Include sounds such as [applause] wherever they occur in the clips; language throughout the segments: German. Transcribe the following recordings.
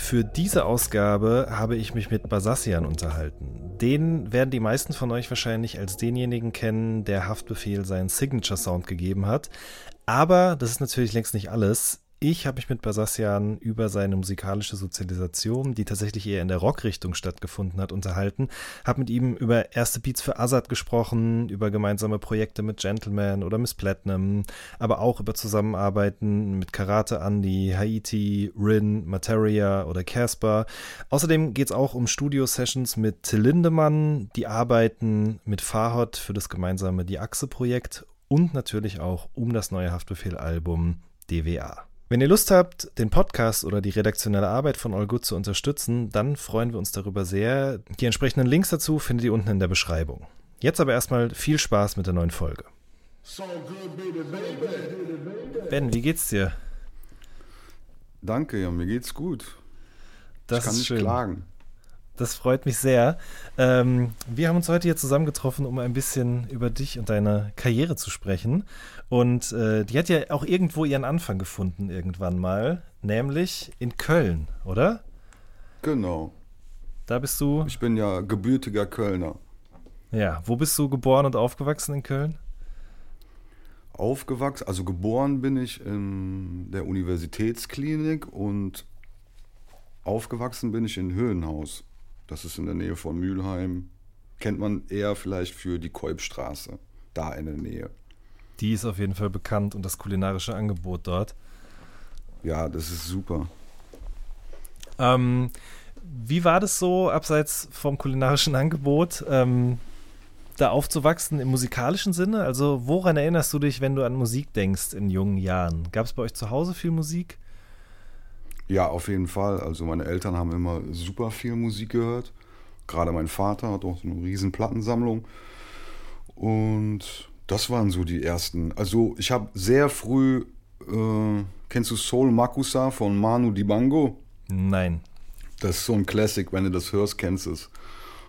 Für diese Ausgabe habe ich mich mit Basassian unterhalten. Den werden die meisten von euch wahrscheinlich als denjenigen kennen, der Haftbefehl seinen Signature Sound gegeben hat. Aber das ist natürlich längst nicht alles. Ich habe mich mit Basassian über seine musikalische Sozialisation, die tatsächlich eher in der Rockrichtung stattgefunden hat, unterhalten. Habe mit ihm über erste Beats für Azad gesprochen, über gemeinsame Projekte mit Gentleman oder Miss Platinum, aber auch über Zusammenarbeiten mit Karate Andy, Haiti, Rin, Materia oder Casper. Außerdem geht es auch um Studio-Sessions mit Till Lindemann, die Arbeiten mit Fahot für das gemeinsame Die Achse-Projekt und natürlich auch um das neue Haftbefehl-Album DWA. Wenn ihr Lust habt, den Podcast oder die redaktionelle Arbeit von All Good zu unterstützen, dann freuen wir uns darüber sehr. Die entsprechenden Links dazu findet ihr unten in der Beschreibung. Jetzt aber erstmal viel Spaß mit der neuen Folge. Ben, wie geht's dir? Danke, ja, mir geht's gut. Das ich kann ist nicht schön. klagen. Das freut mich sehr. Ähm, wir haben uns heute hier zusammengetroffen, um ein bisschen über dich und deine Karriere zu sprechen. Und äh, die hat ja auch irgendwo ihren Anfang gefunden, irgendwann mal, nämlich in Köln, oder? Genau. Da bist du. Ich bin ja gebürtiger Kölner. Ja, wo bist du geboren und aufgewachsen in Köln? Aufgewachsen, also geboren bin ich in der Universitätsklinik und aufgewachsen bin ich in Höhenhaus. Das ist in der Nähe von Mülheim. Kennt man eher vielleicht für die Kolbstraße, da in der Nähe. Die ist auf jeden Fall bekannt und das kulinarische Angebot dort. Ja, das ist super. Ähm, wie war das so, abseits vom kulinarischen Angebot, ähm, da aufzuwachsen im musikalischen Sinne? Also woran erinnerst du dich, wenn du an Musik denkst in jungen Jahren? Gab es bei euch zu Hause viel Musik? Ja, auf jeden Fall. Also meine Eltern haben immer super viel Musik gehört. Gerade mein Vater hat auch so eine riesen Plattensammlung. Und das waren so die ersten. Also ich habe sehr früh, äh, kennst du Soul Makusa von Manu Dibango? Nein. Das ist so ein Classic, wenn du das hörst, kennst du es.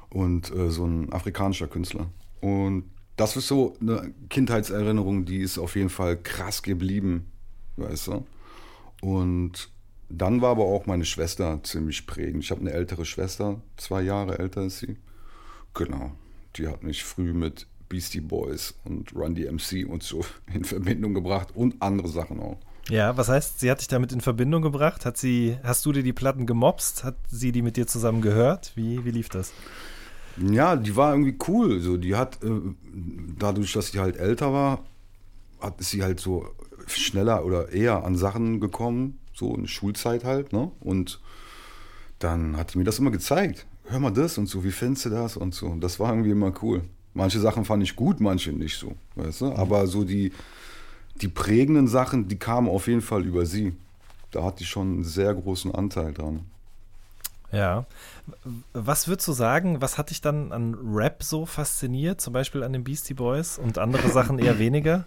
Und äh, so ein afrikanischer Künstler. Und das ist so eine Kindheitserinnerung, die ist auf jeden Fall krass geblieben, weißt du. Und dann war aber auch meine Schwester ziemlich prägend. Ich habe eine ältere Schwester, zwei Jahre älter ist sie. Genau. Die hat mich früh mit Beastie Boys und Run DMC und so [laughs] in Verbindung gebracht und andere Sachen auch. Ja, was heißt, sie hat dich damit in Verbindung gebracht? Hat sie, hast du dir die Platten gemobst? Hat sie die mit dir zusammen gehört? Wie, wie lief das? Ja, die war irgendwie cool. So, die hat, äh, dadurch, dass sie halt älter war, hat sie halt so schneller oder eher an Sachen gekommen, so in Schulzeit halt, ne? Und dann hat sie mir das immer gezeigt. Hör mal das und so, wie findest du das und so. Und das war irgendwie immer cool. Manche Sachen fand ich gut, manche nicht so, weißt du? Aber so die, die prägenden Sachen, die kamen auf jeden Fall über sie. Da hat die schon einen sehr großen Anteil dran. Ja. Was würdest du sagen, was hat dich dann an Rap so fasziniert? Zum Beispiel an den Beastie Boys und andere Sachen eher [laughs] weniger?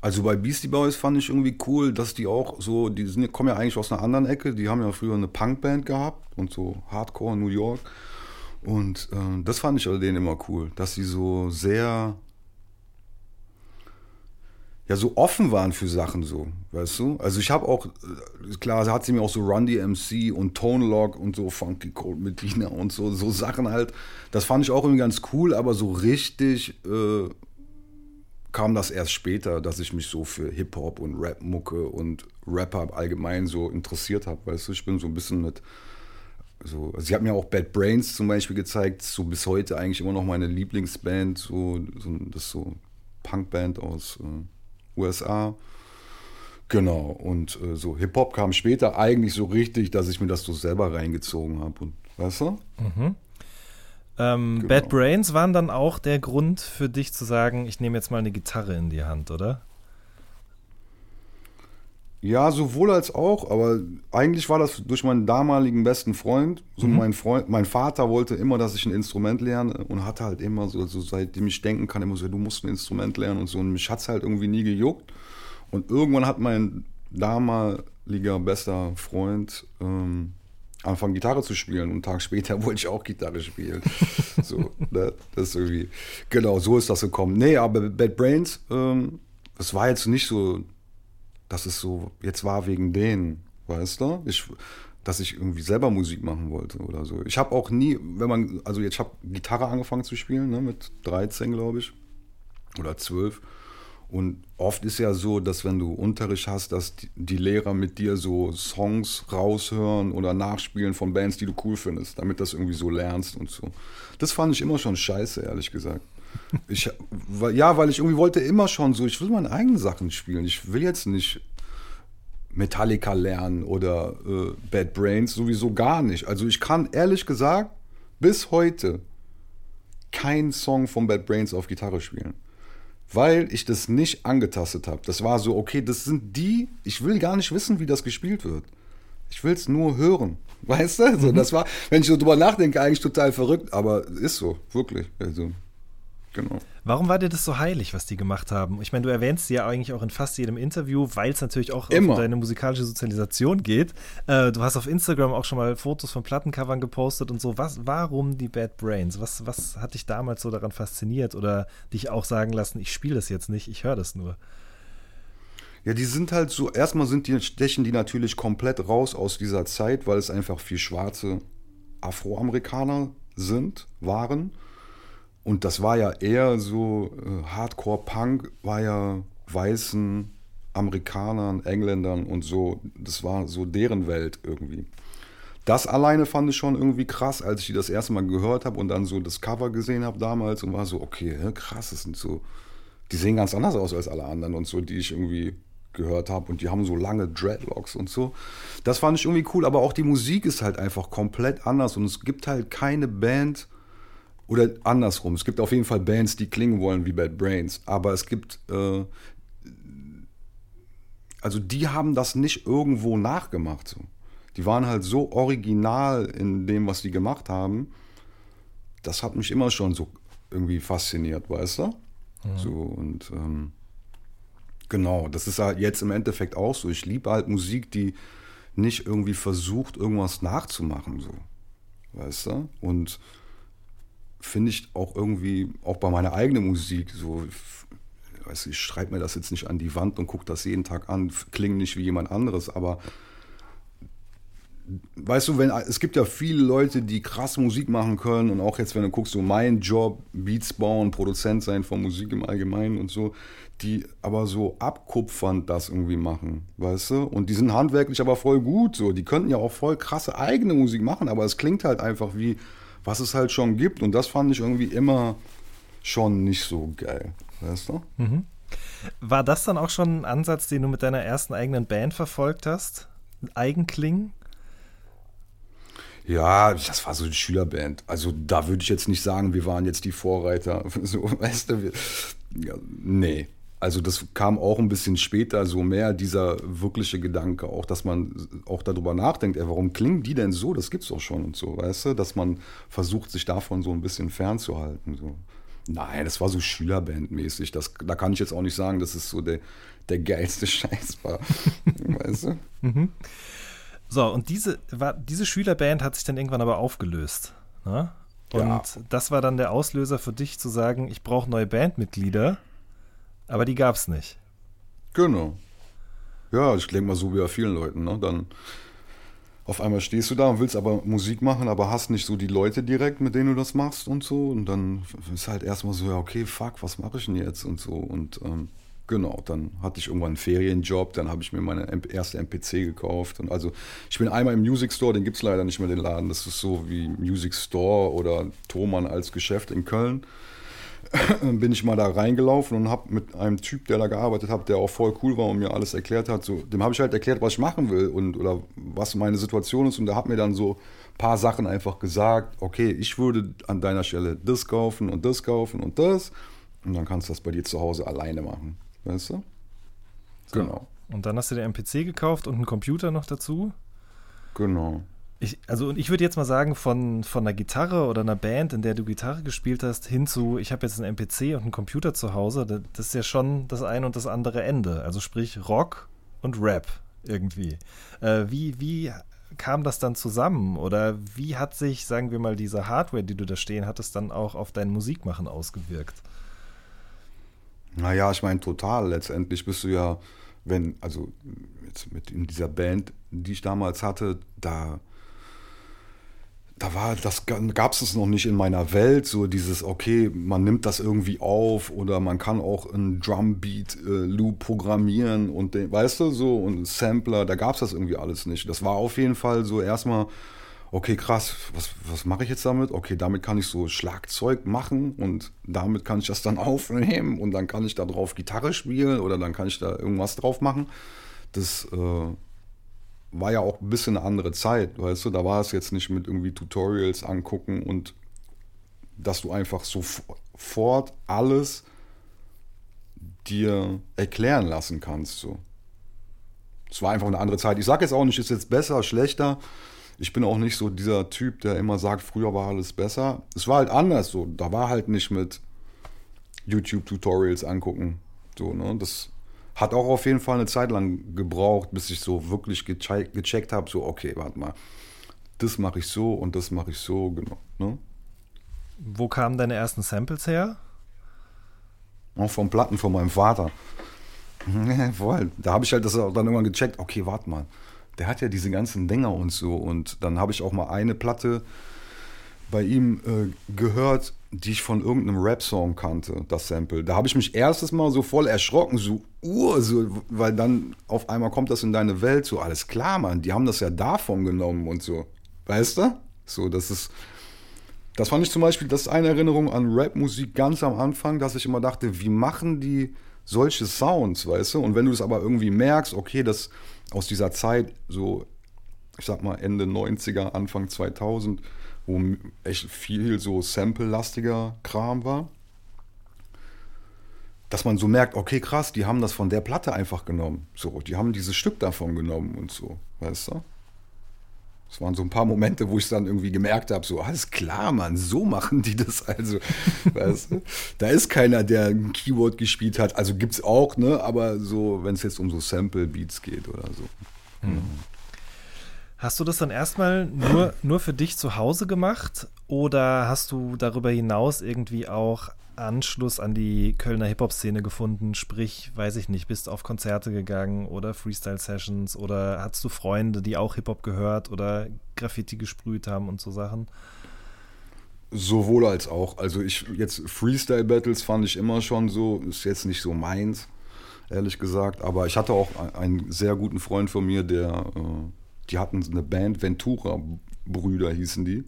Also bei Beastie Boys fand ich irgendwie cool, dass die auch so, die sind, kommen ja eigentlich aus einer anderen Ecke, die haben ja früher eine Punkband gehabt und so Hardcore New York. Und äh, das fand ich denen immer cool, dass sie so sehr, ja, so offen waren für Sachen so, weißt du? Also ich habe auch, äh, klar, hat sie mir auch so Run DMC und Tone Lock und so Funky Cold Medina und so, so Sachen halt. Das fand ich auch irgendwie ganz cool, aber so richtig äh, kam das erst später, dass ich mich so für Hip-Hop und Rap-Mucke und Rapper allgemein so interessiert habe, weißt du? Ich bin so ein bisschen mit so, also sie hat mir auch Bad Brains zum Beispiel gezeigt, so bis heute eigentlich immer noch meine Lieblingsband, so, so das ist so Punkband aus äh, USA. Genau, und äh, so Hip-Hop kam später eigentlich so richtig, dass ich mir das so selber reingezogen habe. Und weißt du? Mhm. Ähm, Genau. Bad Brains waren dann auch der Grund für dich zu sagen, ich nehme jetzt mal eine Gitarre in die Hand, oder? Ja, sowohl als auch, aber eigentlich war das durch meinen damaligen besten Freund. So mein Freund, mein Vater wollte immer, dass ich ein Instrument lerne und hatte halt immer so, so seitdem ich denken kann, immer so, du musst ein Instrument lernen und so. Und mich hat's halt irgendwie nie gejuckt. Und irgendwann hat mein damaliger bester Freund ähm, angefangen, Gitarre zu spielen. Und einen Tag später [laughs] wollte ich auch Gitarre spielen. [laughs] so, ne? das ist irgendwie, genau, so ist das gekommen. Nee, aber Bad Brains, ähm, das war jetzt nicht so dass es so jetzt war wegen denen, weißt du? Ich, dass ich irgendwie selber Musik machen wollte oder so. Ich habe auch nie, wenn man, also jetzt habe Gitarre angefangen zu spielen, ne, mit 13, glaube ich, oder 12. Und oft ist ja so, dass wenn du Unterricht hast, dass die, die Lehrer mit dir so Songs raushören oder nachspielen von Bands, die du cool findest, damit das irgendwie so lernst und so. Das fand ich immer schon scheiße, ehrlich gesagt. Ich, ja, weil ich irgendwie wollte immer schon so, ich will meine eigenen Sachen spielen. Ich will jetzt nicht Metallica lernen oder äh, Bad Brains, sowieso gar nicht. Also ich kann ehrlich gesagt bis heute keinen Song von Bad Brains auf Gitarre spielen. Weil ich das nicht angetastet habe. Das war so, okay, das sind die, ich will gar nicht wissen, wie das gespielt wird. Ich will es nur hören. [laughs] Weißt du? So, mhm. Das war, wenn ich so drüber nachdenke, eigentlich total verrückt, aber ist so, wirklich. Also, Genau. Warum war dir das so heilig, was die gemacht haben? Ich meine, du erwähnst sie ja eigentlich auch in fast jedem Interview, weil es natürlich auch Immer. um deine musikalische Sozialisation geht. Äh, du hast auf Instagram auch schon mal Fotos von Plattencovern gepostet und so. Was, warum die Bad Brains? Was, was hat dich damals so daran fasziniert oder dich auch sagen lassen, ich spiele das jetzt nicht, ich höre das nur? Ja, die sind halt so, erstmal sind die, stechen die natürlich komplett raus aus dieser Zeit, weil es einfach viel schwarze Afroamerikaner sind, waren. Und das war ja eher so, äh, Hardcore-Punk war ja weißen Amerikanern, Engländern und so, das war so deren Welt irgendwie. Das alleine fand ich schon irgendwie krass, als ich die das erste Mal gehört habe und dann so das Cover gesehen habe damals und war so, okay, krass, das sind so, die sehen ganz anders aus als alle anderen und so, die ich irgendwie gehört habe und die haben so lange Dreadlocks und so. Das fand ich irgendwie cool, aber auch die Musik ist halt einfach komplett anders und es gibt halt keine Band, oder andersrum. Es gibt auf jeden Fall Bands, die klingen wollen wie Bad Brains, aber es gibt, äh, also die haben das nicht irgendwo nachgemacht. So. Die waren halt so original in dem, was die gemacht haben. Das hat mich immer schon so irgendwie fasziniert, weißt du? Mhm. So und ähm, genau, das ist halt jetzt im Endeffekt auch so. Ich liebe halt Musik, die nicht irgendwie versucht, irgendwas nachzumachen, so. Weißt du? Und finde ich auch irgendwie, auch bei meiner eigenen Musik, so, weiß, ich schreibe mir das jetzt nicht an die Wand und gucke das jeden Tag an, klingt nicht wie jemand anderes, aber weißt du, wenn es gibt ja viele Leute, die krass Musik machen können und auch jetzt, wenn du guckst, so mein Job, Beats bauen, Produzent sein von Musik im Allgemeinen und so, die aber so abkupfernd das irgendwie machen, weißt du? Und die sind handwerklich aber voll gut, so, die könnten ja auch voll krasse eigene Musik machen, aber es klingt halt einfach wie was es halt schon gibt. Und das fand ich irgendwie immer schon nicht so geil. Weißt du? Mhm. War das dann auch schon ein Ansatz, den du mit deiner ersten eigenen Band verfolgt hast? Eigenklingen? Ja, das war so eine Schülerband. Also da würde ich jetzt nicht sagen, wir waren jetzt die Vorreiter. [laughs] So, weißt du, wir, ja, nee also das kam auch ein bisschen später, so mehr dieser wirkliche Gedanke, auch dass man auch darüber nachdenkt, ey, warum klingen die denn so? Das gibt's doch schon und so, weißt du, dass man versucht, sich davon so ein bisschen fernzuhalten. So. Nein, das war so Schülerbandmäßig. Das, da kann ich jetzt auch nicht sagen, dass es so der, der geilste [laughs] Scheiß war. weißt du? Mhm. So, und diese, war, diese Schülerband hat sich dann irgendwann aber aufgelöst. Ne? Und ja. das war dann der Auslöser für dich zu sagen, ich brauche neue Bandmitglieder. Aber die gab es nicht. Genau. Ja, ich denke mal so wie bei vielen Leuten. Ne? Dann auf einmal stehst du da und willst aber Musik machen, aber hast nicht so die Leute direkt, mit denen du das machst und so. Und dann ist halt erstmal so, ja, okay, fuck, was mache ich denn jetzt und so. Und ähm, genau, dann hatte ich irgendwann einen Ferienjob, dann habe ich mir meine erste MPC gekauft. Und also ich bin einmal im Music Store, den gibt es leider nicht mehr, den Laden. Das ist so wie Music Store oder Thomann als Geschäft in Köln. [laughs] bin ich mal da reingelaufen und habe mit einem Typ, der da gearbeitet hat, der auch voll cool war und mir alles erklärt hat, so, dem habe ich halt erklärt, was ich machen will und oder was meine Situation ist und der hat mir dann so ein paar Sachen einfach gesagt, okay, ich würde an deiner Stelle das kaufen und das kaufen und das und dann kannst du das bei dir zu Hause alleine machen, weißt du? So. Genau. Und dann hast du den MPC gekauft und einen Computer noch dazu. Genau. Ich, also und ich würde jetzt mal sagen, von, von einer Gitarre oder einer Band, in der du Gitarre gespielt hast, hin zu, ich habe jetzt einen MPC und einen Computer zu Hause, das, ist ja schon das eine und das andere Ende. Also sprich Rock und Rap irgendwie. Äh, wie, wie kam das dann zusammen? Oder wie hat sich, sagen wir mal, diese Hardware, die du da stehen hattest, dann auch auf dein Musikmachen ausgewirkt? Naja, ich meine, total. Letztendlich bist du ja, wenn, also jetzt mit in dieser Band, die ich damals hatte, da, da war, das gab es noch nicht in meiner Welt, so dieses, okay, man nimmt das irgendwie auf oder man kann auch einen Drumbeat-Loop programmieren und den, weißt du, so, und Sampler, da gab es das irgendwie alles nicht. Das war auf jeden Fall so erstmal, okay, krass, was, was mache ich jetzt damit? Okay, damit kann ich so Schlagzeug machen und damit kann ich das dann [laughs] aufnehmen und dann kann ich da drauf Gitarre spielen oder dann kann ich da irgendwas drauf machen. Das äh, war ja auch ein bisschen eine andere Zeit, weißt du, da war es jetzt nicht mit irgendwie Tutorials angucken und dass du einfach sofort alles dir erklären lassen kannst. So. Es war einfach eine andere Zeit. Ich sage jetzt auch nicht, ist jetzt besser, schlechter ich bin auch nicht so dieser Typ, der immer sagt, früher war alles besser. Es war halt anders so. Da war halt nicht mit YouTube-Tutorials angucken. So, ne? Das hat auch auf jeden Fall eine Zeit lang gebraucht, bis ich so wirklich gecheckt, gecheckt habe, so, okay, warte mal, das mache ich so und das mache ich so, genau. Ne? Wo kamen deine ersten Samples her? Auch vom Platten von meinem Vater. [laughs] Voll. Da habe ich halt das dann irgendwann gecheckt, okay, warte mal der hat ja diese ganzen Dinger und so. Und dann habe ich auch mal eine Platte bei ihm äh, gehört, die ich von irgendeinem Rap-Song kannte, das Sample. Da habe ich mich erstes Mal so voll erschrocken, so, uh, so, weil dann auf einmal kommt das in deine Welt, so, alles klar, Mann, die haben das ja davon genommen und so. Weißt du? So, das ist. Das fand ich zum Beispiel, das ist eine Erinnerung an Rap-Musik ganz am Anfang, dass ich immer dachte, wie machen die solche Sounds, weißt du? Und wenn du es aber irgendwie merkst, okay, das aus dieser Zeit, so, ich sag mal, Ende 90er, Anfang 2000, wo echt viel so sample-lastiger Kram war, dass man so merkt, okay, krass, die haben das von der Platte einfach genommen. So, die haben dieses Stück davon genommen und so, weißt du? Es waren so ein paar Momente, wo ich dann irgendwie gemerkt habe, so, alles klar, Mann, so machen die das also. [laughs] weißt du? Da ist keiner, der ein Keyword gespielt hat. Also gibt es auch, ne? Aber so, wenn es jetzt um so Sample-Beats geht oder so. Mhm. Hast du das dann erstmal nur, nur für dich zu Hause gemacht oder hast du darüber hinaus irgendwie auch Anschluss an die Kölner Hip-Hop-Szene gefunden? Sprich, weiß ich nicht, bist auf Konzerte gegangen oder Freestyle-Sessions oder hattest du Freunde, die auch Hip-Hop gehört oder Graffiti gesprüht haben und so Sachen? Sowohl als auch. Also ich jetzt Freestyle-Battles fand ich immer schon so, ist jetzt nicht so meins, ehrlich gesagt. Aber ich hatte auch einen sehr guten Freund von mir, der, äh, die hatten eine Band, Ventura-Brüder hießen die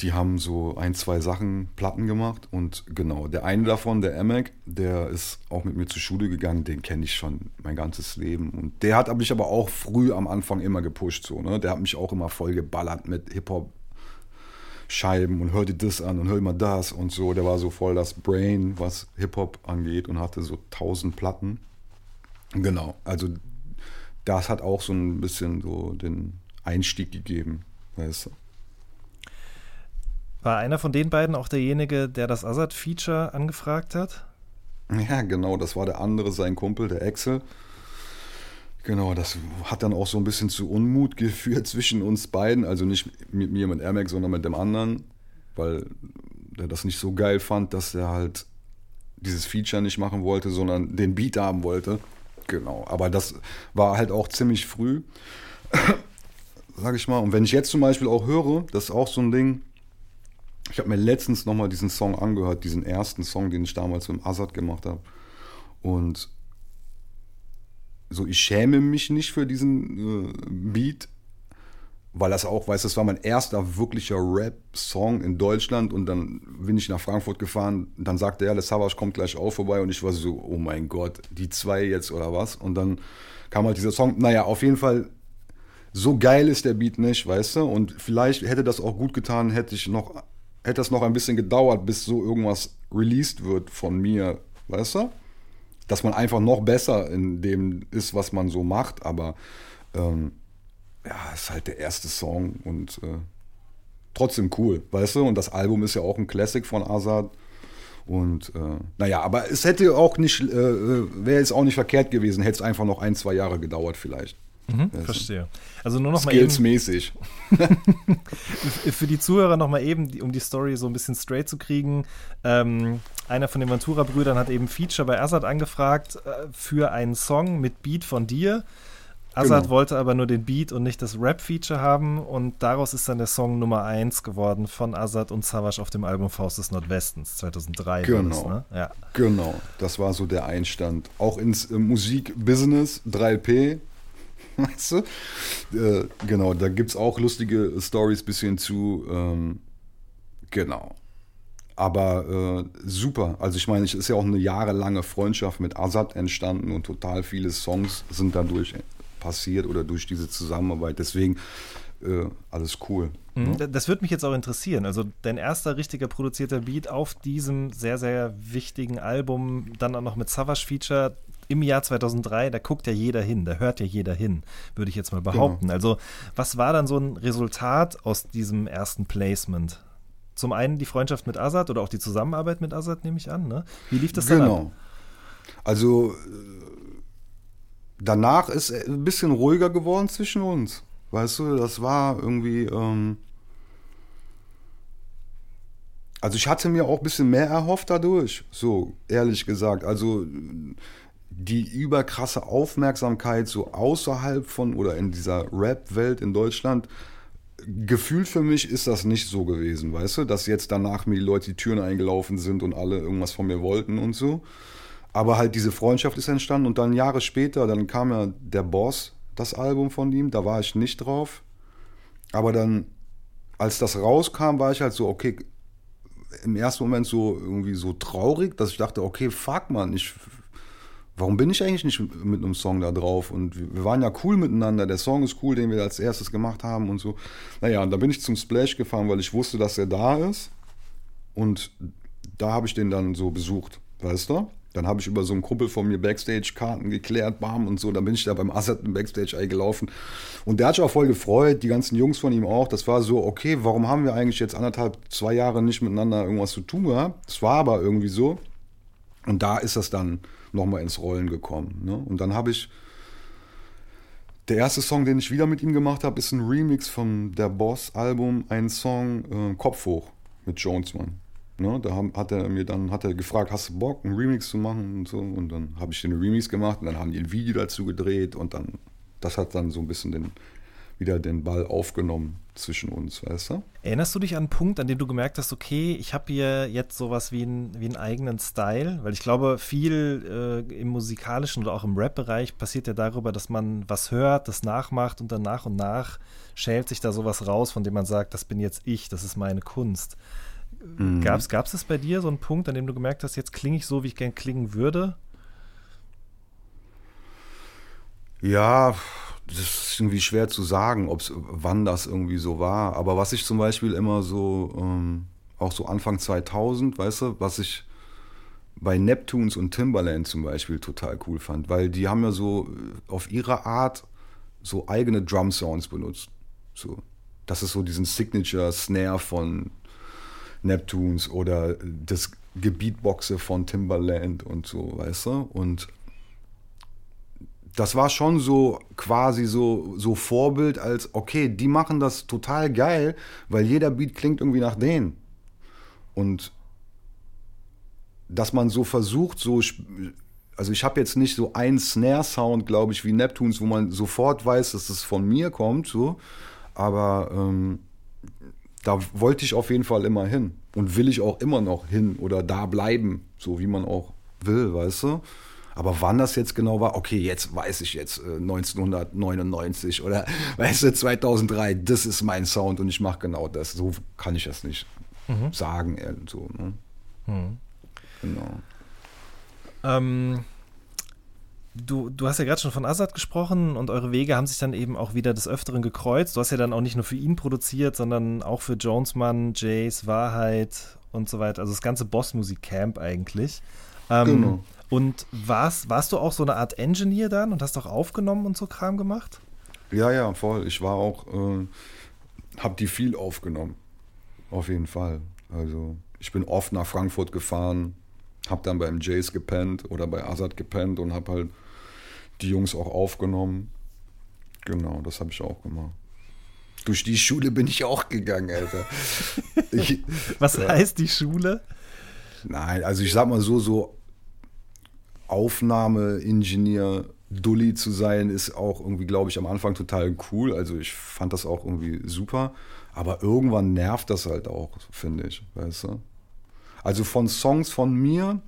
die haben so ein, zwei Sachen, Platten gemacht und genau, der eine davon, der Emek, der ist auch mit mir zur Schule gegangen, den kenne ich schon mein ganzes Leben und der hat mich aber auch früh am Anfang immer gepusht, so, ne? der hat mich auch immer voll geballert mit Hip-Hop Scheiben und hör dir das an und hör mal das und so, der war so voll das Brain, was Hip-Hop angeht und hatte so tausend Platten. Genau, also das hat auch so ein bisschen so den Einstieg gegeben, weißt du. War einer von den beiden auch derjenige, der das Azad-Feature angefragt hat? Ja, genau, das war der andere, sein Kumpel, der Axel. Genau, das hat dann auch so ein bisschen zu Unmut geführt [laughs] zwischen uns beiden. Also nicht mit mir, mit Amex, sondern mit dem anderen, weil der das nicht so geil fand, dass er halt dieses Feature nicht machen wollte, sondern den Beat haben wollte. Genau, aber das war halt auch ziemlich früh, [coughs] sag ich mal. Und wenn ich jetzt zum Beispiel auch höre, das ist auch so ein Ding, ich habe mir letztens nochmal diesen Song angehört, diesen ersten Song, den ich damals mit Azad gemacht habe. Und so, ich schäme mich nicht für diesen äh, Beat, weil das auch, weißt du, das war mein erster wirklicher Rap-Song in Deutschland und dann bin ich nach Frankfurt gefahren, dann sagte er, Le Savage kommt gleich auch vorbei und ich war so, oh mein Gott, die zwei jetzt oder was? Und dann kam halt dieser Song, naja, auf jeden Fall, so geil ist der Beat nicht, weißt du? Und vielleicht hätte das auch gut getan, hätte ich noch hätte das noch ein bisschen gedauert, bis so irgendwas released wird von mir, weißt du? dass man einfach noch besser in dem ist, was man so macht, aber ähm, ja, ist halt der erste Song und äh, trotzdem cool, weißt du? Und das Album ist ja auch ein Classic von Azad. Und äh, naja, aber es hätte auch nicht, äh, wäre es auch nicht verkehrt gewesen, hätte es einfach noch ein, zwei Jahre gedauert vielleicht. Mhm, verstehe. Also nur noch mal eben, Skillsmäßig. [laughs] für die Zuhörer noch mal eben, um die Story so ein bisschen straight zu kriegen. Ähm, einer von den Ventura-Brüdern hat eben Feature bei Azad angefragt äh, für einen Song mit Beat von dir. Azad Genau. wollte aber nur den Beat und nicht das Rap-Feature haben und daraus ist dann der Song Nummer 1 geworden von Azad und Savage auf dem Album Faust des Nordwestens 2003. war Genau. Das, ne? Ja. Genau, das war so der Einstand. Auch ins äh, Musikbusiness, 3P, [laughs] weißt du? Äh, genau, da gibt es auch lustige Stories bisschen zu. Ähm, genau. Aber äh, super. Also ich meine, es ist ja auch eine jahrelange Freundschaft mit Azad entstanden und total viele Songs sind dadurch passiert oder durch diese Zusammenarbeit. Deswegen äh, alles cool. Mhm. D- Das würde mich jetzt auch interessieren. Also dein erster richtiger produzierter Beat auf diesem sehr, sehr wichtigen Album, dann auch noch mit Savage-Feature im Jahr 2003, da guckt ja jeder hin, da hört ja jeder hin, würde ich jetzt mal behaupten. Also was war dann so ein Resultat aus diesem ersten Placement? Zum einen die Freundschaft mit Azad oder auch die Zusammenarbeit mit Azad, nehme ich an. Ne? Wie lief das dann ab? Genau. Also äh, danach ist ein bisschen ruhiger geworden zwischen uns. Weißt du, das war irgendwie. Ähm also ich hatte mir auch ein bisschen mehr erhofft dadurch, so ehrlich gesagt. Also die überkrasse Aufmerksamkeit so außerhalb von oder in dieser Rap-Welt in Deutschland, gefühlt für mich ist das nicht so gewesen, weißt du, dass jetzt danach mir die Leute die Türen eingelaufen sind und alle irgendwas von mir wollten und so. Aber halt diese Freundschaft ist entstanden und dann Jahre später, dann kam ja der Boss, das Album von ihm, da war ich nicht drauf. Aber dann, als das rauskam, war ich halt so, okay, im ersten Moment so irgendwie so traurig, dass ich dachte, okay, fuck man, ich, warum bin ich eigentlich nicht mit einem Song da drauf? Und wir waren ja cool miteinander, der Song ist cool, den wir als erstes gemacht haben und so. Naja, und da bin ich zum Splash gefahren, weil ich wusste, dass er da ist. Und da habe ich den dann so besucht, weißt du? Dann habe ich über so einen Kumpel von mir Backstage-Karten geklärt, bam und so. Dann bin ich da beim Assad im Backstage eingelaufen. Und der hat sich auch voll gefreut, die ganzen Jungs von ihm auch. Das war so, okay, warum haben wir eigentlich jetzt anderthalb, zwei Jahre nicht miteinander irgendwas zu tun gehabt? Das war aber irgendwie so. Und da ist das dann nochmal ins Rollen gekommen. Ne? Und dann habe ich, der erste Song, den ich wieder mit ihm gemacht habe, ist ein Remix vom Der Boss-Album, ein Song äh, Kopf hoch mit Jonesman. Ne? Da hat er mir dann hat er gefragt, hast du Bock, einen Remix zu machen und so. Und dann habe ich den Remix gemacht und dann haben die ein Video dazu gedreht und dann, das hat dann so ein bisschen den, wieder den Ball aufgenommen zwischen uns, weißt du? Erinnerst du dich an einen Punkt, an dem du gemerkt hast, okay, ich habe hier jetzt sowas wie, ein, wie einen eigenen Style? Weil ich glaube, viel äh, im musikalischen oder auch im Rap-Bereich passiert ja darüber, dass man was hört, das nachmacht und dann nach und nach schält sich da sowas raus, von dem man sagt, das bin jetzt ich, das ist meine Kunst. Mhm. Gab es bei dir so einen Punkt, an dem du gemerkt hast, jetzt klinge ich so, wie ich gern klingen würde? Ja, das ist irgendwie schwer zu sagen, ob's, wann das irgendwie so war. Aber was ich zum Beispiel immer so, ähm, auch so Anfang 2000, weißt du, was ich bei Neptunes und Timbaland zum Beispiel total cool fand, weil die haben ja so äh, auf ihre Art so eigene Drum-Sounds benutzt. So. Das ist so diesen Signature-Snare von Neptunes oder das Gebietboxe von Timbaland und so, weißt du? Und das war schon so quasi so, so Vorbild als, okay, die machen das total geil, weil jeder Beat klingt irgendwie nach denen. Und dass man so versucht, so, also ich habe jetzt nicht so einen Snare-Sound, glaube ich, wie Neptunes, wo man sofort weiß, dass es von mir kommt, so, aber ähm, da wollte ich auf jeden Fall immer hin und will ich auch immer noch hin oder da bleiben, so wie man auch will, weißt du? Aber wann das jetzt genau war, okay, jetzt weiß ich jetzt äh, 1999 oder [laughs] weißt du 2003, das ist mein Sound und ich mache genau das. So kann ich das nicht sagen, äh, so. Ne? Genau. Ähm, du, du hast ja gerade schon von Azad gesprochen und eure Wege haben sich dann eben auch wieder des Öfteren gekreuzt. Du hast ja dann auch nicht nur für ihn produziert, sondern auch für Jonesmann, Jace, Wahrheit und so weiter. Also das ganze Bossmusik-Camp eigentlich. Ähm, Genau. Und warst, warst du auch so eine Art Engineer dann und hast auch aufgenommen und so Kram gemacht? Ja, ja, voll. Ich war auch, äh, hab die viel aufgenommen. Auf jeden Fall. Also ich bin oft nach Frankfurt gefahren, hab dann beim Jace gepennt oder bei Azad gepennt und hab halt die Jungs auch aufgenommen. Genau, das habe ich auch gemacht. Durch die Schule bin ich auch gegangen, Alter. [laughs] Ich, Was ja. heißt die Schule? Nein, also ich sag mal so, so Aufnahmeingenieur Dulli zu sein, ist auch irgendwie, glaube ich, am Anfang total cool. Also ich fand das auch irgendwie super. Aber irgendwann nervt das halt auch, finde ich, weißt du? Also von Songs von mir,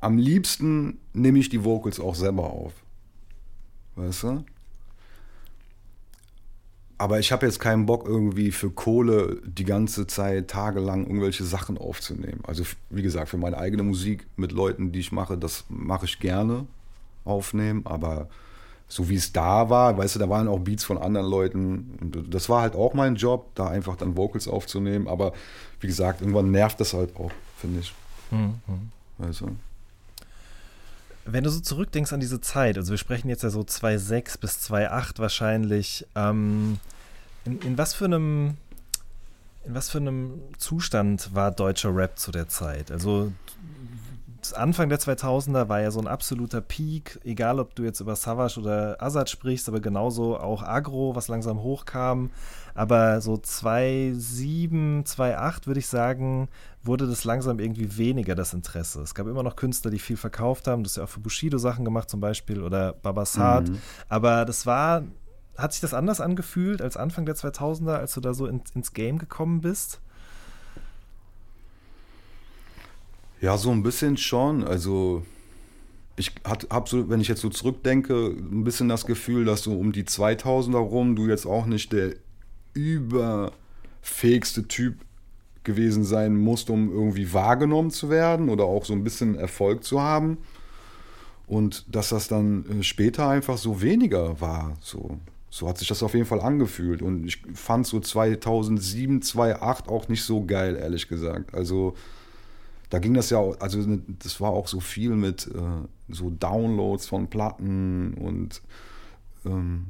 am liebsten nehme ich die Vocals auch selber auf. Weißt du? Aber ich habe jetzt keinen Bock irgendwie für Kohle die ganze Zeit tagelang irgendwelche Sachen aufzunehmen. Also wie gesagt, für meine eigene Musik mit Leuten, die ich mache, das mache ich gerne aufnehmen. Aber so wie es da war, weißt du, da waren auch Beats von anderen Leuten. Und das war halt auch mein Job, da einfach dann Vocals aufzunehmen. Aber wie gesagt, irgendwann nervt das halt auch, finde ich. Mhm. Weißt du? Wenn du so zurückdenkst an diese Zeit, also wir sprechen jetzt ja so 2,6 bis 2,8 wahrscheinlich, ähm, in, in was für einem in was für einem Zustand war deutscher Rap zu der Zeit? Also Anfang der 2000er war ja so ein absoluter Peak, egal ob du jetzt über Savage oder Azad sprichst, aber genauso auch Agro, was langsam hochkam. Aber so 2,7, 2,8 würde ich sagen, wurde das langsam irgendwie weniger das Interesse. Es gab immer noch Künstler, die viel verkauft haben. Du hast ja auch für Bushido Sachen gemacht zum Beispiel oder Babasat. Mhm. Aber das war, hat sich das anders angefühlt als Anfang der 2000er, als du da so in, ins Game gekommen bist? Ja, so ein bisschen schon. Also ich habe so, wenn ich jetzt so zurückdenke, ein bisschen das Gefühl, dass so um die 2000er rum du jetzt auch nicht der überfähigste Typ gewesen sein musst, um irgendwie wahrgenommen zu werden oder auch so ein bisschen Erfolg zu haben. Und dass das dann äh, später einfach so weniger war. So, so hat sich das auf jeden Fall angefühlt. Und ich fand so 2007, 2008 auch nicht so geil, ehrlich gesagt. Also da ging das ja, also ne, das war auch so viel mit äh, so Downloads von Platten und ähm,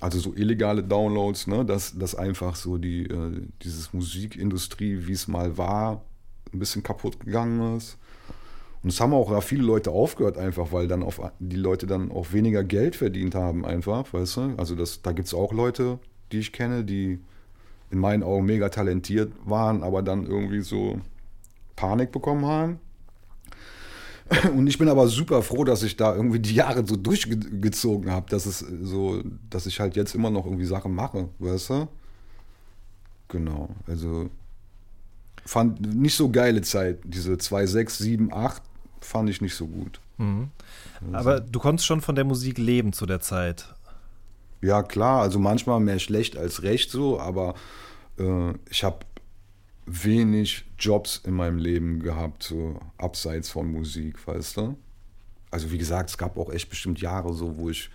also so illegale Downloads, ne, dass, dass einfach so die, äh, dieses Musikindustrie, wie es mal war, ein bisschen kaputt gegangen ist. Und es haben auch da viele Leute aufgehört, einfach, weil dann auf, die Leute dann auch weniger Geld verdient haben, einfach, weißt du? Also das, da gibt es auch Leute, die ich kenne, die in meinen Augen mega talentiert waren, aber dann irgendwie so Panik bekommen haben. [laughs] Und ich bin aber super froh, dass ich da irgendwie die Jahre so durchgezogen habe, dass es so, dass ich halt jetzt immer noch irgendwie Sachen mache, weißt du? Genau, also fand nicht so geile Zeit, diese 2, 6, 7, 8 fand ich nicht so gut. Mhm. Also. Aber du konntest schon von der Musik leben zu der Zeit. Ja, klar, also manchmal mehr schlecht als recht so, aber äh, ich habe wenig Jobs in meinem Leben gehabt, so abseits von Musik, weißt du? Also wie gesagt, es gab auch echt bestimmt Jahre so, wo ich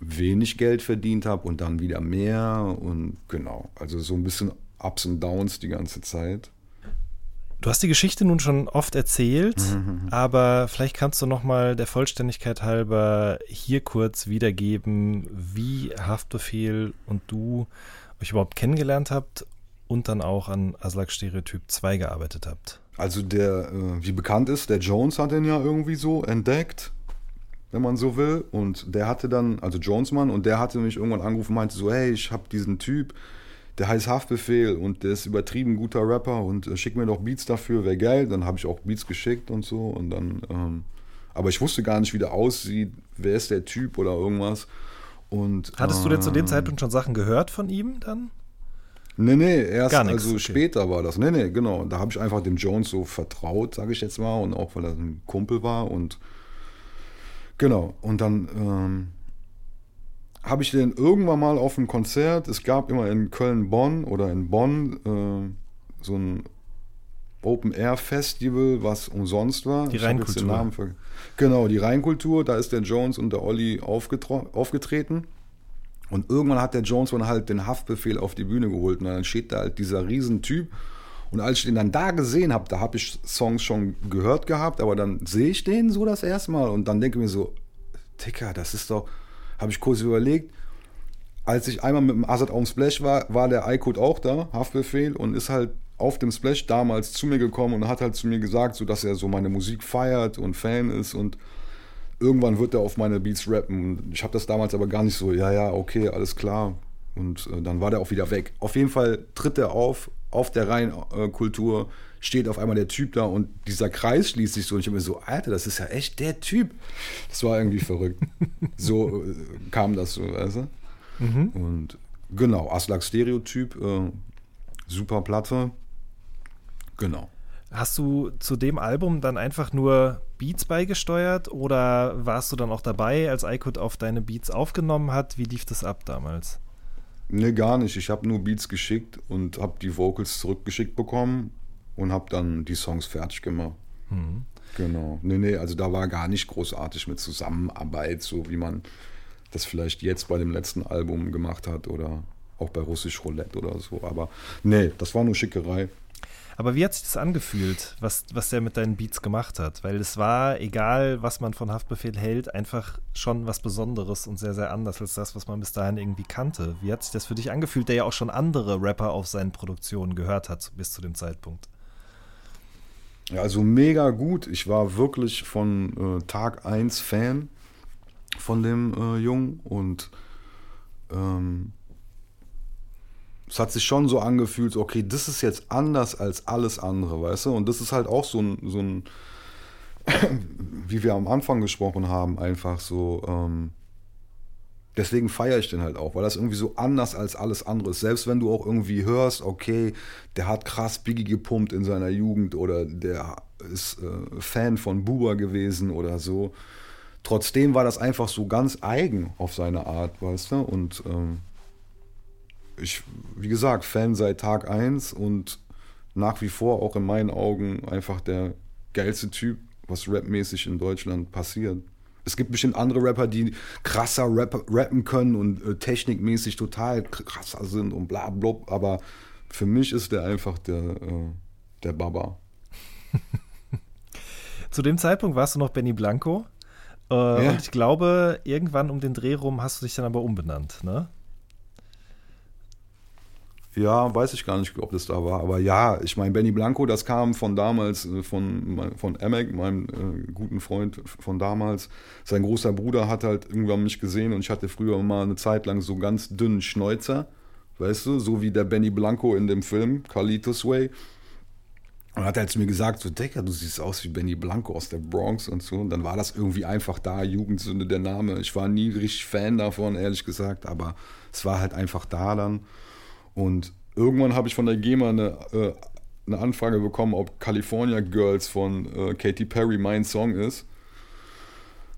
wenig Geld verdient habe und dann wieder mehr und genau, also so ein bisschen Ups und Downs die ganze Zeit. Du hast die Geschichte nun schon oft erzählt, mhm. aber vielleicht kannst du noch mal der Vollständigkeit halber hier kurz wiedergeben, wie Haftbefehl und du euch überhaupt kennengelernt habt und dann auch an Aslak Stereotyp 2 gearbeitet habt. Also der, äh, wie bekannt ist, der Jones hat den ja irgendwie so entdeckt, wenn man so will. Und der hatte dann, also Jonesmann, und der hatte mich irgendwann angerufen und meinte so, hey, ich habe diesen Typ, der heißt Haftbefehl und der ist übertrieben guter Rapper und äh, schick mir doch Beats dafür, wäre geil. Dann habe ich auch Beats geschickt und so und dann, ähm, aber ich wusste gar nicht, wie der aussieht, wer ist der Typ oder irgendwas. Und, Hattest ähm, du denn zu dem ähm, Zeitpunkt schon Sachen gehört von ihm dann? Nee, nee, erst also okay. später war das. Nee, nee, genau. Da habe ich einfach dem Jones so vertraut, sage ich jetzt mal, und auch weil er ein Kumpel war und genau. Und dann ähm, habe ich den irgendwann mal auf einem Konzert. Es gab immer in Köln-Bonn oder in Bonn äh, so ein Open-Air-Festival, was umsonst war. Die Rheinkultur. Genau, die Rheinkultur. Da ist der Jones und der Olli aufgetreten. Und irgendwann hat der Jones dann halt den Haftbefehl auf die Bühne geholt und dann steht da halt dieser Riesentyp. Und als ich den dann da gesehen habe, da habe ich Songs schon gehört gehabt, aber dann sehe ich den so das erste Mal und dann denke ich mir so, Dicker, das ist doch, habe ich kurz überlegt, als ich einmal mit dem Assad auf dem Splash war, war der iCode auch da, Haftbefehl, und ist halt auf dem Splash damals zu mir gekommen und hat halt zu mir gesagt, so dass er so meine Musik feiert und Fan ist und irgendwann wird er auf meine Beats rappen. Ich habe das damals aber gar nicht so, ja, ja, okay, alles klar. Und äh, dann war der auch wieder weg. Auf jeden Fall tritt er auf, auf der Rheinkultur, steht auf einmal der Typ da und dieser Kreis schließt sich so. Und ich habe mir so, Alter, das ist ja echt der Typ. Das war irgendwie verrückt. [laughs] so äh, kam das so, weißt du? Und genau, Aslak Stereotyp, äh, super Platte. Genau. Hast du zu dem Album dann einfach nur Beats beigesteuert oder warst du dann auch dabei, als iCode auf deine Beats aufgenommen hat? Wie lief das ab damals? Nee, gar nicht. Ich habe nur Beats geschickt und habe die Vocals zurückgeschickt bekommen und habe dann die Songs fertig gemacht. Genau. Nee, nee, also da war gar nicht großartig mit Zusammenarbeit, so wie man das vielleicht jetzt bei dem letzten Album gemacht hat oder auch bei Russisch Roulette oder so. Aber nee, das war nur Schickerei. Aber wie hat sich das angefühlt, was, was der mit deinen Beats gemacht hat? Weil es war, egal was man von Haftbefehl hält, einfach schon was Besonderes und sehr, sehr anders als das, was man bis dahin irgendwie kannte. Wie hat sich das für dich angefühlt, der ja auch schon andere Rapper auf seinen Produktionen gehört hat bis zu dem Zeitpunkt? Ja, also mega gut. Ich war wirklich von äh, Tag 1 Fan von dem äh, Jungen und ähm, es hat sich schon so angefühlt, okay, das ist jetzt anders als alles andere, weißt du? Und das ist halt auch so ein, so ein [clears throat] wie wir am Anfang gesprochen haben, einfach so, ähm, deswegen feiere ich den halt auch, weil das irgendwie so anders als alles andere ist. Selbst wenn du auch irgendwie hörst, okay, der hat krass Biggie gepumpt in seiner Jugend oder der ist äh, Fan von Buba gewesen oder so. Trotzdem war das einfach so ganz eigen auf seine Art, weißt du? Und ähm, ich, wie gesagt, Fan seit Tag 1 und nach wie vor auch in meinen Augen einfach der geilste Typ, was rapmäßig in Deutschland passiert. Es gibt bestimmt andere Rapper, die krasser Rap rappen können und äh, technikmäßig total krasser sind und bla bla, aber für mich ist der einfach der, äh, der Baba. [laughs] Zu dem Zeitpunkt warst du noch Benny Blanco. Äh, Ja. Und ich glaube, irgendwann um den Dreh rum hast du dich dann aber umbenannt, ne? Ja, weiß ich gar nicht, ob das da war. Aber ja, ich meine, Benny Blanco, das kam von damals, äh, von, von Emek, meinem äh, guten Freund von damals. Sein großer Bruder hat halt irgendwann mich gesehen und ich hatte früher mal eine Zeit lang so ganz dünnen Schnäuzer. Weißt du, so wie der Benny Blanco in dem Film, Carlitos Way. Und hat er zu mir gesagt, so, Decker, du siehst aus wie Benny Blanco aus der Bronx und so. Und dann war das irgendwie einfach da, Jugendsünde, der Name. Ich war nie richtig Fan davon, ehrlich gesagt, aber es war halt einfach da dann. Und irgendwann habe ich von der GEMA eine, äh, eine Anfrage bekommen, ob California Girls von äh, Katy Perry mein Song ist.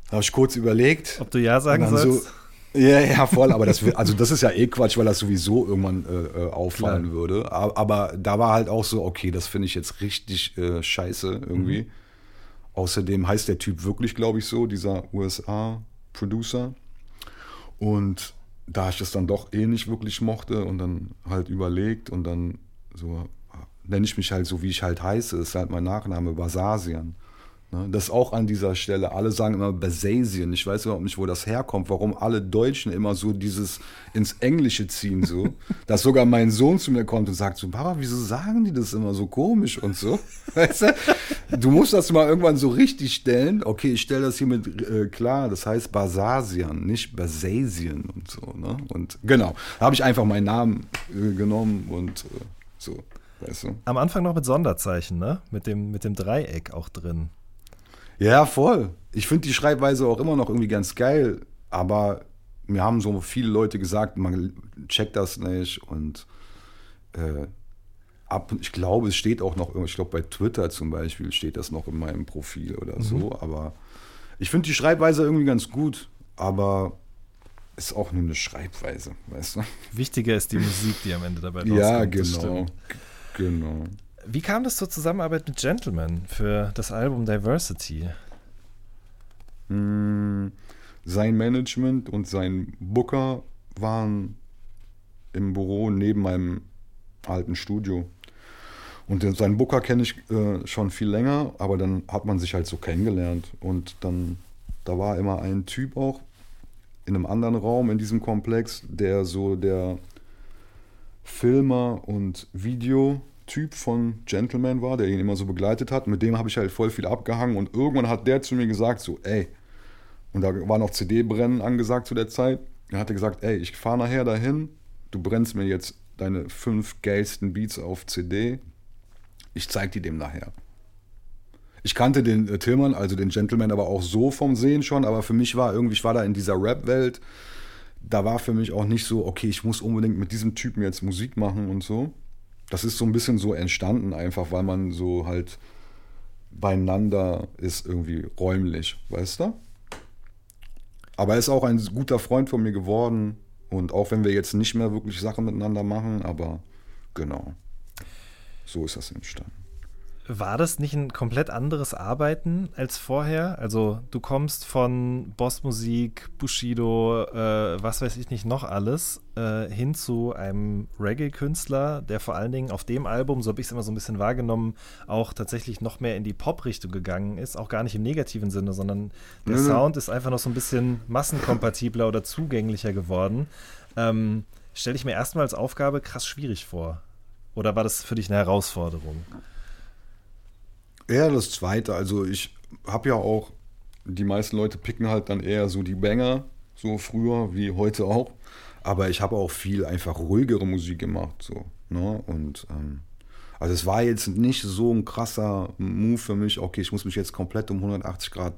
Da habe ich kurz überlegt. Ob du Ja sagen sollst? So, ja, ja, voll, aber das, also das ist ja eh Quatsch, weil das sowieso irgendwann äh, äh, auffallen Klar. würde. Aber, aber da war halt auch so, okay, das finde ich jetzt richtig äh, scheiße irgendwie. Mhm. Außerdem heißt der Typ wirklich, glaube ich, so, dieser USA-Producer. Und da ich das dann doch eh nicht wirklich mochte und dann halt überlegt und dann so nenne ich mich halt so, wie ich halt heiße, ist halt mein Nachname Basasian. Ne, Das auch an dieser Stelle. Alle sagen immer Basasian. Ich weiß überhaupt nicht, wo das herkommt, warum alle Deutschen immer so dieses ins Englische ziehen, so. [laughs] Dass sogar mein Sohn zu mir kommt und sagt so, Papa, wieso sagen die das immer so komisch und so? [laughs] Weißt du? Du musst das mal irgendwann so richtig stellen. Okay, ich stelle das hiermit äh, klar. Das heißt Basasian, nicht Basasian und so. Ne? Und genau, da habe ich einfach meinen Namen äh, genommen und äh, so, weißt du. Am Anfang noch mit Sonderzeichen, ne? Mit dem, mit dem Dreieck auch drin. Ja, voll. Ich finde die Schreibweise auch immer noch irgendwie ganz geil, aber mir haben so viele Leute gesagt, man checkt das nicht und äh, ab, ich glaube, es steht auch noch, ich glaube bei Twitter zum Beispiel steht das noch in meinem Profil oder so, aber ich finde die Schreibweise irgendwie ganz gut, aber ist auch nur eine Schreibweise, weißt du? Wichtiger ist die Musik, die am Ende dabei rauskommt. Ja, genau. Genau. Wie kam das zur Zusammenarbeit mit Gentleman für das Album Diversity? Mm, Sein Management und sein Booker waren im Büro neben meinem alten Studio. Und seinen Booker kenne ich äh, schon viel länger, aber dann hat man sich halt so kennengelernt. Und dann, da war immer ein Typ auch in einem anderen Raum in diesem Komplex, der so der Filmer und Videotyp von Gentleman war, der ihn immer so begleitet hat. Mit dem habe ich halt voll viel abgehangen und irgendwann hat der zu mir gesagt, so, ey, und da war noch CD-Brennen angesagt zu der Zeit. Er hatte gesagt, ey, ich fahre nachher dahin, du brennst mir jetzt deine fünf geilsten Beats auf CD, ich zeig die dem nachher. Ich kannte den äh, Tillmann, also den Gentleman, aber auch so vom Sehen schon, aber für mich war irgendwie, ich war da in dieser Rap-Welt, da war für mich auch nicht so, okay, ich muss unbedingt mit diesem Typen jetzt Musik machen und so. Das ist so ein bisschen so entstanden, einfach weil man so halt beieinander ist, irgendwie räumlich, weißt du? Aber er ist auch ein guter Freund von mir geworden. Und auch wenn wir jetzt nicht mehr wirklich Sachen miteinander machen, aber genau, so ist das entstanden. War das nicht ein komplett anderes Arbeiten als vorher? Also du kommst von Bossmusik, Bushido, äh, was weiß ich nicht noch alles, äh, hin zu einem Reggae-Künstler, der vor allen Dingen auf dem Album, so habe ich es immer so ein bisschen wahrgenommen, auch tatsächlich noch mehr in die Pop-Richtung gegangen ist. Auch gar nicht im negativen Sinne, sondern der mhm. Sound ist einfach noch so ein bisschen massenkompatibler oder zugänglicher geworden. Ähm, Stelle ich mir erstmal als Aufgabe krass schwierig vor. Oder war das für dich eine Herausforderung? Eher das Zweite. Also ich habe ja auch, die meisten Leute picken halt dann eher so die Banger, so früher wie heute auch. Aber ich habe auch viel einfach ruhigere Musik gemacht. So, ne? Und ähm, also es war jetzt nicht so ein krasser Move für mich, okay, ich muss mich jetzt komplett um 180 Grad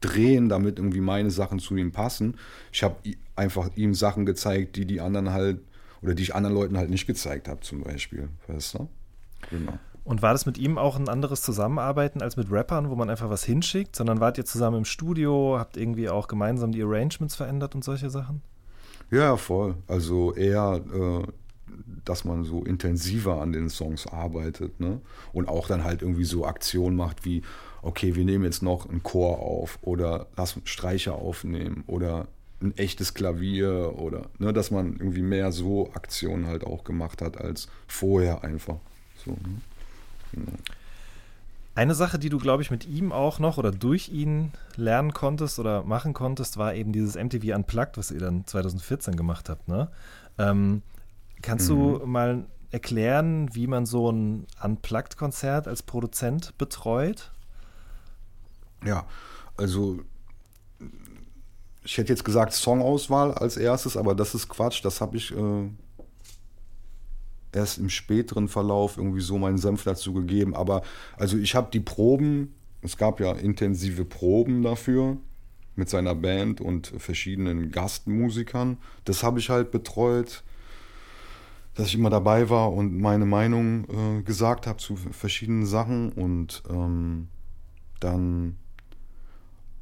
drehen, damit irgendwie meine Sachen zu ihm passen. Ich habe einfach ihm Sachen gezeigt, die die anderen halt, oder die ich anderen Leuten halt nicht gezeigt habe, zum Beispiel. Weißt du? Genau. Und war das mit ihm auch ein anderes Zusammenarbeiten als mit Rappern, wo man einfach was hinschickt, sondern wart ihr zusammen im Studio, habt irgendwie auch gemeinsam die Arrangements verändert und solche Sachen? Ja, voll. Also eher, äh, dass man so intensiver an den Songs arbeitet, ne? Und auch dann halt irgendwie so Aktionen macht wie, okay, wir nehmen jetzt noch einen Chor auf oder lass Streicher aufnehmen oder ein echtes Klavier oder ne, dass man irgendwie mehr so Aktionen halt auch gemacht hat als vorher einfach. So, ne? Eine Sache, die du, glaube ich, mit ihm auch noch oder durch ihn lernen konntest oder machen konntest, war eben dieses MTV Unplugged, was ihr dann 2014 gemacht habt. Ne? Ähm, kannst mhm. du mal erklären, wie man so ein Unplugged-Konzert als Produzent betreut? Ja, also ich hätte jetzt gesagt Songauswahl als erstes, aber das ist Quatsch. Das habe ich äh, erst im späteren Verlauf irgendwie so meinen Senf dazu gegeben. Aber also ich habe die Proben, es gab ja intensive Proben dafür mit seiner Band und verschiedenen Gastmusikern. Das habe ich halt betreut, dass ich immer dabei war und meine Meinung äh, gesagt habe zu verschiedenen Sachen und ähm, dann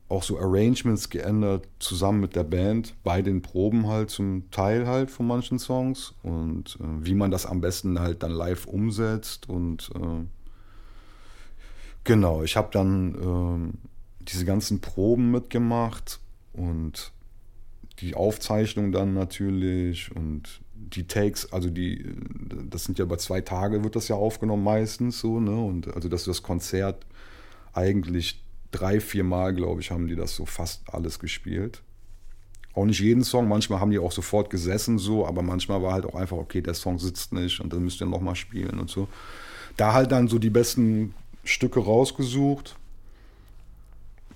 auch so Arrangements geändert, zusammen mit der Band, bei den Proben halt zum Teil halt von manchen Songs und äh, wie man das am besten halt dann live umsetzt und äh, genau, ich habe dann äh, diese ganzen Proben mitgemacht und die Aufzeichnung dann natürlich und die Takes, also die, das sind ja über zwei Tage wird das ja aufgenommen meistens so, ne? Und also dass das Konzert eigentlich drei, vier Mal, glaube ich, haben die das so fast alles gespielt. Auch nicht jeden Song, manchmal haben die auch sofort gesessen so, aber manchmal war halt auch einfach, okay, der Song sitzt nicht und dann müsst ihr nochmal spielen und so. Da halt dann so die besten Stücke rausgesucht.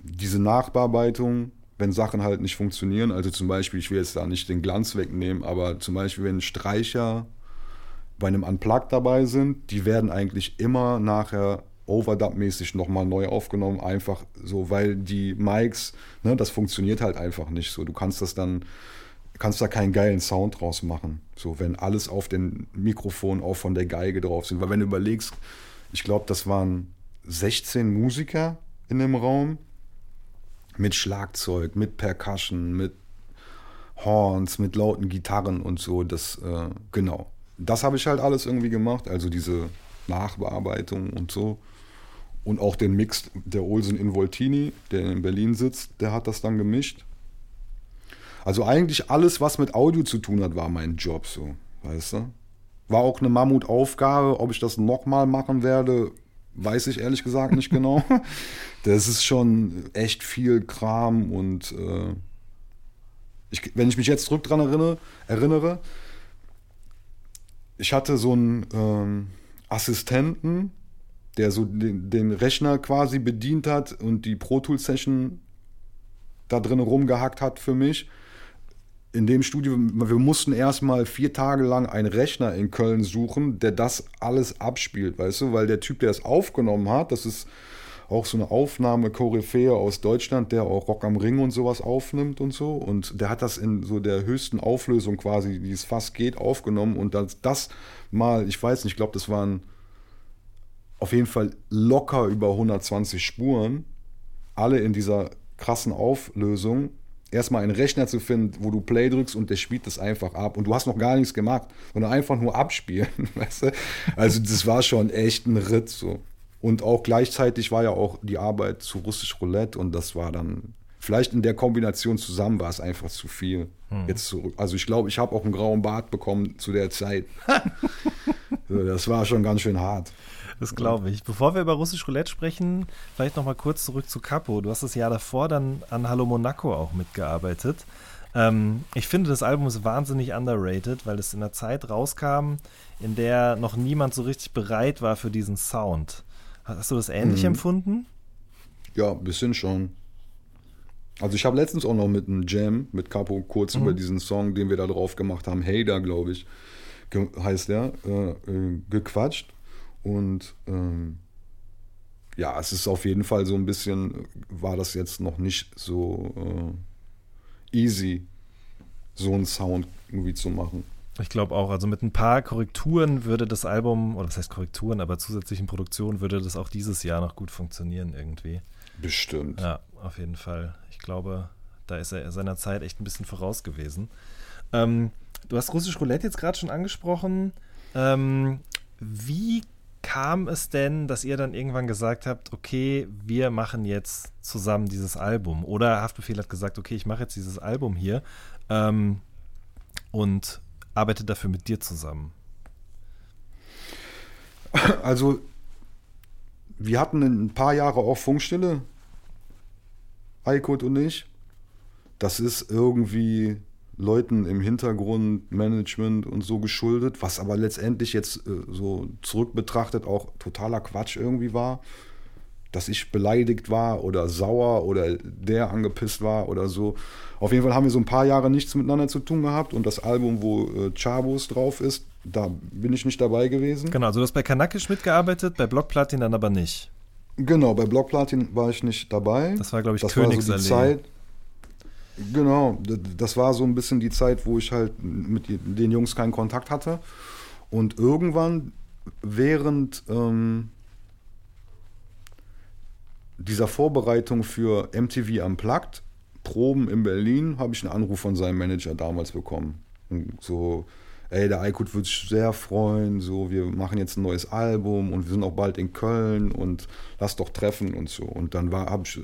Diese Nachbearbeitung, wenn Sachen halt nicht funktionieren, also zum Beispiel, ich will jetzt da nicht den Glanz wegnehmen, aber zum Beispiel, wenn Streicher bei einem Unplugged dabei sind, die werden eigentlich immer nachher Overdub-mäßig nochmal neu aufgenommen, einfach so, weil die Mics, ne, das funktioniert halt einfach nicht so. Du kannst das dann, kannst da keinen geilen Sound draus machen, so, wenn alles auf den Mikrofon auch von der Geige drauf sind. Weil wenn du überlegst, ich glaube, das waren 16 Musiker in dem Raum mit Schlagzeug, mit Percussion, mit Horns, mit lauten Gitarren und so, das, äh, genau. Das habe ich halt alles irgendwie gemacht, also diese Nachbearbeitung und so. Und auch den Mix der Olsen Involtini, der in Berlin sitzt, der hat das dann gemischt. Also eigentlich alles, was mit Audio zu tun hat, war mein Job so, weißt du? War auch eine Mammutaufgabe. Ob ich das nochmal machen werde, weiß ich ehrlich gesagt nicht [laughs] genau. Das ist schon echt viel Kram und äh, ich, wenn ich mich jetzt zurück dran erinnere, erinnere ich hatte so einen ähm, Assistenten, der so den, den, Rechner quasi bedient hat und die Pro Tool Session da drin rumgehackt hat für mich. In dem Studio, wir mussten erstmal vier Tage lang einen Rechner in Köln suchen, der das alles abspielt, weißt du, weil der Typ, der es aufgenommen hat, das ist auch so eine Aufnahme Koryphäe aus Deutschland, der auch Rock am Ring und sowas aufnimmt und so. Und der hat das in so der höchsten Auflösung quasi, wie es fast geht, aufgenommen. Und das, das mal, ich weiß nicht, ich glaube, das waren auf jeden Fall locker über 120 Spuren, alle in dieser krassen Auflösung. Erstmal einen Rechner zu finden, wo du Play drückst und der spielt das einfach ab. Und du hast noch gar nichts gemacht, sondern einfach nur abspielen. [laughs] Weißt du? Also, das war schon echt ein Ritt so. Und auch gleichzeitig war ja auch die Arbeit zu russisch Roulette und das war dann, vielleicht in der Kombination zusammen war es einfach zu viel. Hm. Jetzt zurück. Also ich glaube, ich habe auch einen grauen Bart bekommen zu der Zeit. [laughs] das war schon ganz schön hart. Das glaube ich. Bevor wir über russisch Roulette sprechen, vielleicht noch mal kurz zurück zu Capo. Du hast das Jahr davor dann an Hallo Monaco auch mitgearbeitet. Ähm, ich finde, das Album ist wahnsinnig underrated, weil es in einer Zeit rauskam, in der noch niemand so richtig bereit war für diesen Sound. Hast du das ähnlich mhm. empfunden? Ja, ein bisschen schon. Also ich habe letztens auch noch mit einem Jam, mit Capo, kurz mhm. über diesen Song, den wir da drauf gemacht haben, Hey da, glaube ich, heißt der, äh, äh, gequatscht. Und ähm, ja, es ist auf jeden Fall so ein bisschen, war das jetzt noch nicht so äh, easy, so einen Sound irgendwie zu machen. Ich glaube auch, also mit ein paar Korrekturen würde das Album, oder was heißt Korrekturen, aber zusätzlichen Produktionen würde das auch dieses Jahr noch gut funktionieren irgendwie. Bestimmt. Ja, auf jeden Fall. Ich glaube, da ist er seiner Zeit echt ein bisschen voraus gewesen. Ähm, du hast Russisch Roulette jetzt gerade schon angesprochen. Ähm, wie kam es denn, dass ihr dann irgendwann gesagt habt, okay, wir machen jetzt zusammen dieses Album? Oder Haftbefehl hat gesagt, okay, ich mache jetzt dieses Album hier ähm, und arbeitet dafür mit dir zusammen? Also, wir hatten ein paar Jahre auch Funkstille, Eikut und ich. Das ist irgendwie Leuten im Hintergrund, Management und so geschuldet, was aber letztendlich jetzt äh, so zurück betrachtet auch totaler Quatsch irgendwie war dass ich beleidigt war oder sauer oder der angepisst war oder so. Auf jeden Fall haben wir so ein paar Jahre nichts miteinander zu tun gehabt und das Album, wo äh, Chabos drauf ist, da bin ich nicht dabei gewesen. Genau, also du hast bei Kanakisch mitgearbeitet, bei Blockplatin dann aber nicht. Genau, bei Blockplatin war ich nicht dabei. Das war, glaube ich, das Königsallee. War so die Zeit, genau, das war so ein bisschen die Zeit, wo ich halt mit den Jungs keinen Kontakt hatte. Und irgendwann, während ähm, dieser Vorbereitung für MTV Unplugged, Proben in Berlin, habe ich einen Anruf von seinem Manager damals bekommen. Und so, ey, der Aykut wird sich sehr freuen, so, wir machen jetzt ein neues Album und wir sind auch bald in Köln und lass doch treffen und so. Und dann habe ich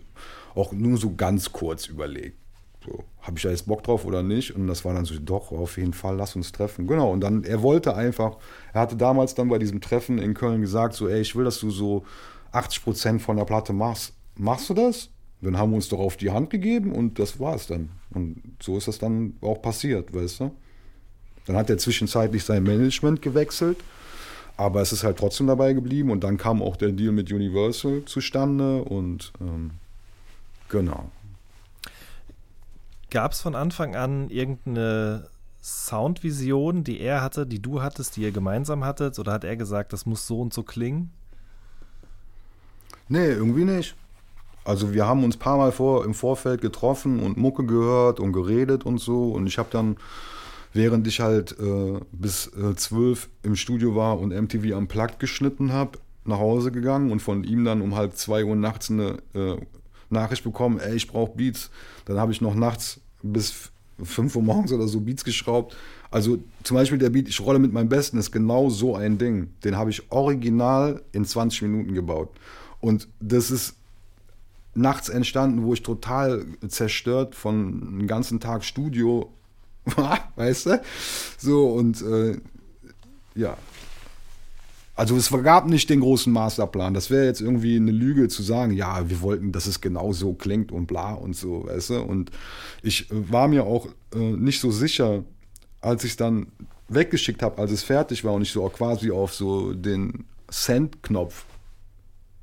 auch nur so ganz kurz überlegt. So, habe ich da jetzt Bock drauf oder nicht? Und das war dann so, doch, auf jeden Fall, lass uns treffen. Genau, und dann, er wollte einfach, er hatte damals dann bei diesem Treffen in Köln gesagt, so, ey, ich will, dass du so 80 Prozent von der Platte machst, machst du das? Dann haben wir uns doch auf die Hand gegeben und das war es dann. Und so ist das dann auch passiert, weißt du? Dann hat er zwischenzeitlich sein Management gewechselt, aber es ist halt trotzdem dabei geblieben und dann kam auch der Deal mit Universal zustande und ähm, genau. Gab es von Anfang an irgendeine Soundvision, die er hatte, die du hattest, die ihr gemeinsam hattet? Oder hat er gesagt, das muss so und so klingen? Nee, irgendwie nicht. Also wir haben uns ein paar Mal vor, im Vorfeld getroffen und Mucke gehört und geredet und so. Und ich habe dann, während ich halt äh, bis äh, zwölf im Studio war und MTV am Plug geschnitten habe, nach Hause gegangen und von ihm dann um halb zwei Uhr nachts eine äh, Nachricht bekommen, ey, ich brauche Beats. Dann habe ich noch nachts bis fünf Uhr morgens oder so Beats geschraubt. Also zum Beispiel der Beat, ich rolle mit meinem Besten, ist genau so ein Ding. Den habe ich original in 20 Minuten gebaut. Und das ist nachts entstanden, wo ich total zerstört von einem ganzen Tag Studio [laughs] war, weißt du? So, und äh, ja. Also es gab nicht den großen Masterplan. Das wäre jetzt irgendwie eine Lüge zu sagen, ja, wir wollten, dass es genau so klingt und bla und so, weißt du. Und ich äh, war mir auch äh, nicht so sicher, als ich es dann weggeschickt habe, als es fertig war und ich so quasi auf so den Send-Knopf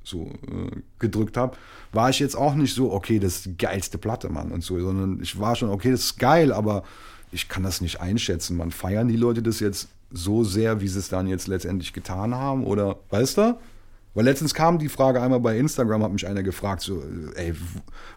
so äh, gedrückt habe, war ich jetzt auch nicht so, okay, das ist die geilste Platte, Mann und so, sondern ich war schon, okay, das ist geil, aber ich kann das nicht einschätzen. Man feiern die Leute das jetzt so sehr, wie sie es dann jetzt letztendlich getan haben? Oder, weißt du? Weil letztens kam die Frage einmal bei Instagram, hat mich einer gefragt, so, ey,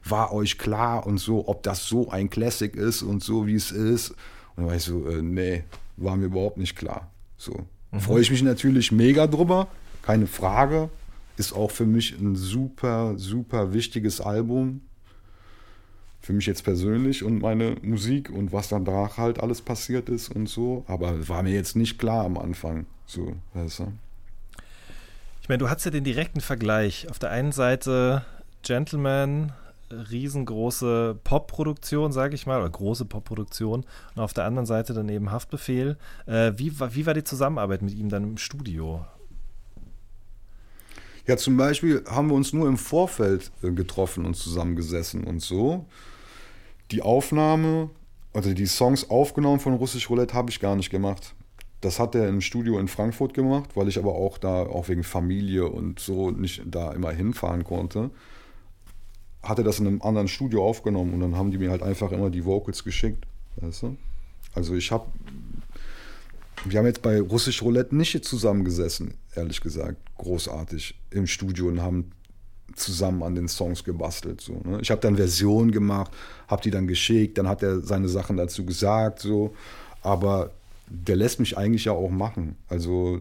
war euch klar und so, ob das so ein Classic ist und so, wie es ist? Und dann war ich so, äh, nee, war mir überhaupt nicht klar. So. Mhm. Freue ich mich natürlich mega drüber, keine Frage. Ist auch für mich ein super, super wichtiges Album für mich jetzt persönlich und meine Musik und was dann danach halt alles passiert ist und so. Aber war mir jetzt nicht klar am Anfang. So, weißt du? Ich meine, du hast ja den direkten Vergleich. Auf der einen Seite Gentleman, riesengroße Popproduktion, sage ich mal, oder große Popproduktion. Und auf der anderen Seite dann eben Haftbefehl. Äh, wie, wie war die Zusammenarbeit mit ihm dann im Studio? Ja, zum Beispiel haben wir uns nur im Vorfeld äh, getroffen und zusammengesessen und so die Aufnahme, also die Songs aufgenommen von Russisch Roulette habe ich gar nicht gemacht. Das hat er im Studio in Frankfurt gemacht, weil ich aber auch da, auch wegen Familie und so, nicht da immer hinfahren konnte. Hat er das in einem anderen Studio aufgenommen und dann haben die mir halt einfach immer die Vocals geschickt. Weißt du? Also ich habe, wir haben jetzt bei Russisch Roulette nicht zusammengesessen, ehrlich gesagt, großartig im Studio und haben zusammen an den Songs gebastelt. So, ne? Ich habe dann Versionen gemacht, habe die dann geschickt, dann hat er seine Sachen dazu gesagt, so. Aber der lässt mich eigentlich ja auch machen. Also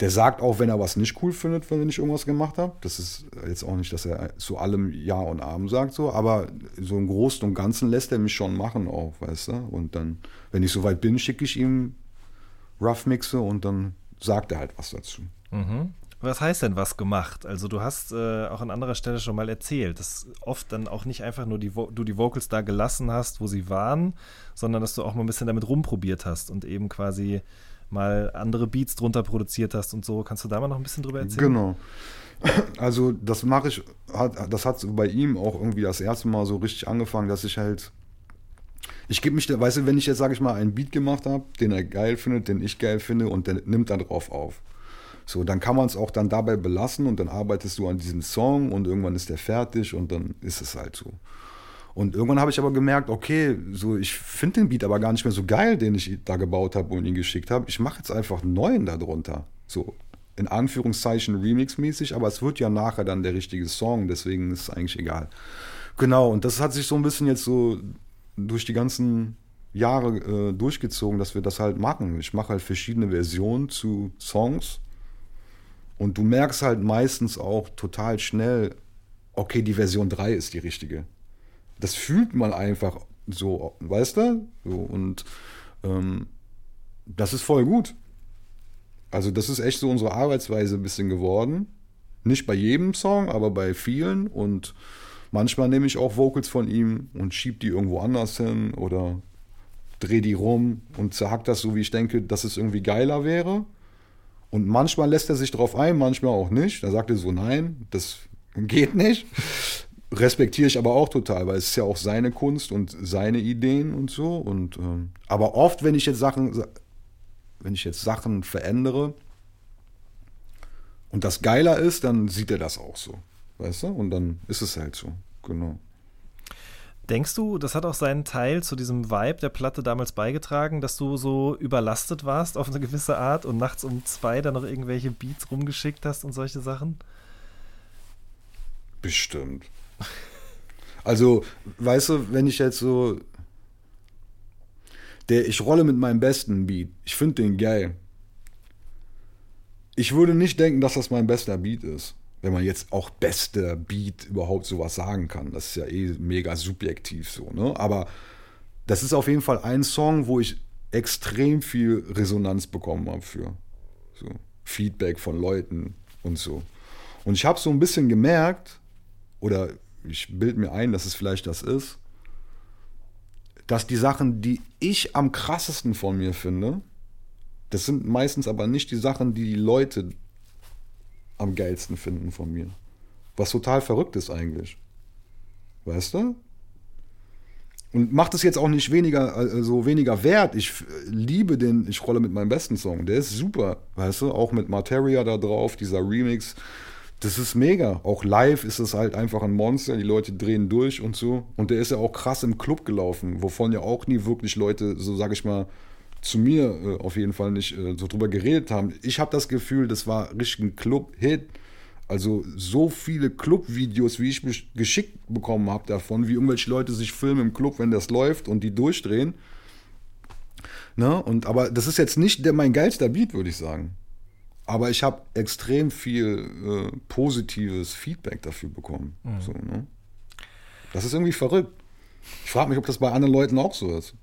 der sagt auch, wenn er was nicht cool findet, wenn ich irgendwas gemacht habe. Das ist jetzt auch nicht, dass er zu allem Ja und Abend sagt, so, aber so im Großen und Ganzen lässt er mich schon machen auch, weißt du? Und dann, wenn ich soweit bin, schicke ich ihm Rough Mixe und dann sagt er halt was dazu. Mhm. Was heißt denn was gemacht? Also du hast äh, auch an anderer Stelle schon mal erzählt, dass oft dann auch nicht einfach nur die du die Vocals da gelassen hast, wo sie waren, sondern dass du auch mal ein bisschen damit rumprobiert hast und eben quasi mal andere Beats drunter produziert hast und so. Kannst du da mal noch ein bisschen drüber erzählen? Genau. [clears throat] Also das mache ich, das hat bei ihm auch irgendwie das erste Mal so richtig angefangen, dass ich halt ich gebe mich, weißt du, wenn ich jetzt, sage ich mal, einen Beat gemacht habe, den er geil findet, den ich geil finde und der nimmt dann drauf auf. So, dann kann man es auch dann dabei belassen und dann arbeitest du an diesem Song und irgendwann ist der fertig und dann ist es halt so. Und irgendwann habe ich aber gemerkt, okay, so ich finde den Beat aber gar nicht mehr so geil, den ich da gebaut habe und ihn geschickt habe. Ich mache jetzt einfach einen neuen darunter. So in Anführungszeichen Remix-mäßig, aber es wird ja nachher dann der richtige Song, deswegen ist es eigentlich egal. Genau, und das hat sich so ein bisschen jetzt so durch die ganzen Jahre äh, durchgezogen, dass wir das halt machen. Ich mache halt verschiedene Versionen zu Songs und du merkst halt meistens auch total schnell, okay, die Version 3 ist die richtige. Das fühlt man einfach so, weißt du? So, und ähm, das ist voll gut. Also das ist echt so unsere Arbeitsweise ein bisschen geworden. Nicht bei jedem Song, aber bei vielen. Und manchmal nehme ich auch Vocals von ihm und schieb die irgendwo anders hin oder drehe die rum und zerhack das so, wie ich denke, dass es irgendwie geiler wäre. Und manchmal lässt er sich darauf ein, manchmal auch nicht. Da sagt er so, nein, das geht nicht. Respektiere ich aber auch total, weil es ist ja auch seine Kunst und seine Ideen und so. Und, ähm, aber oft, wenn ich jetzt Sachen, wenn ich jetzt Sachen verändere und das geiler ist, dann sieht er das auch so. Weißt du? Und dann ist es halt so. Genau. Denkst du, das hat auch seinen Teil zu diesem Vibe der Platte damals beigetragen, dass du so überlastet warst auf eine gewisse Art und nachts um zwei dann noch irgendwelche Beats rumgeschickt hast und solche Sachen? Bestimmt. Also, weißt du, wenn ich jetzt so. Der, ich rolle mit meinem besten Beat. Ich finde den geil. Ich würde nicht denken, dass das mein bester Beat ist wenn man jetzt auch bester Beat überhaupt sowas sagen kann. Das ist ja eh mega subjektiv so, ne? Aber das ist auf jeden Fall ein Song, wo ich extrem viel Resonanz bekommen habe für. So Feedback von Leuten und so. Und ich habe so ein bisschen gemerkt, oder ich bilde mir ein, dass es vielleicht das ist, dass die Sachen, die ich am krassesten von mir finde, Das sind meistens aber nicht die Sachen, die die Leute am geilsten finden von mir. Was total verrückt ist eigentlich. Weißt du? Und macht es jetzt auch nicht weniger, also weniger wert. Ich liebe den Ich rolle mit meinem besten Song. Der ist super, weißt du? Auch mit Materia da drauf, dieser Remix. Das ist mega. Auch live ist es halt einfach ein Monster. Die Leute drehen durch und so. Und der ist ja auch krass im Club gelaufen, wovon ja auch nie wirklich Leute, so sag ich mal, zu mir äh, auf jeden Fall nicht äh, so drüber geredet haben. Ich habe das Gefühl, das war richtig ein Club-Hit. Also so viele Club-Videos, wie ich mich geschickt bekommen habe davon, wie irgendwelche Leute sich filmen im Club, wenn das läuft und die durchdrehen. Ne? Und, aber das ist jetzt nicht der, mein geilster Beat, würde ich sagen. Aber ich habe extrem viel äh, positives Feedback dafür bekommen. Mhm. So, ne? Das ist irgendwie verrückt. Ich frage mich, ob das bei anderen Leuten auch so ist.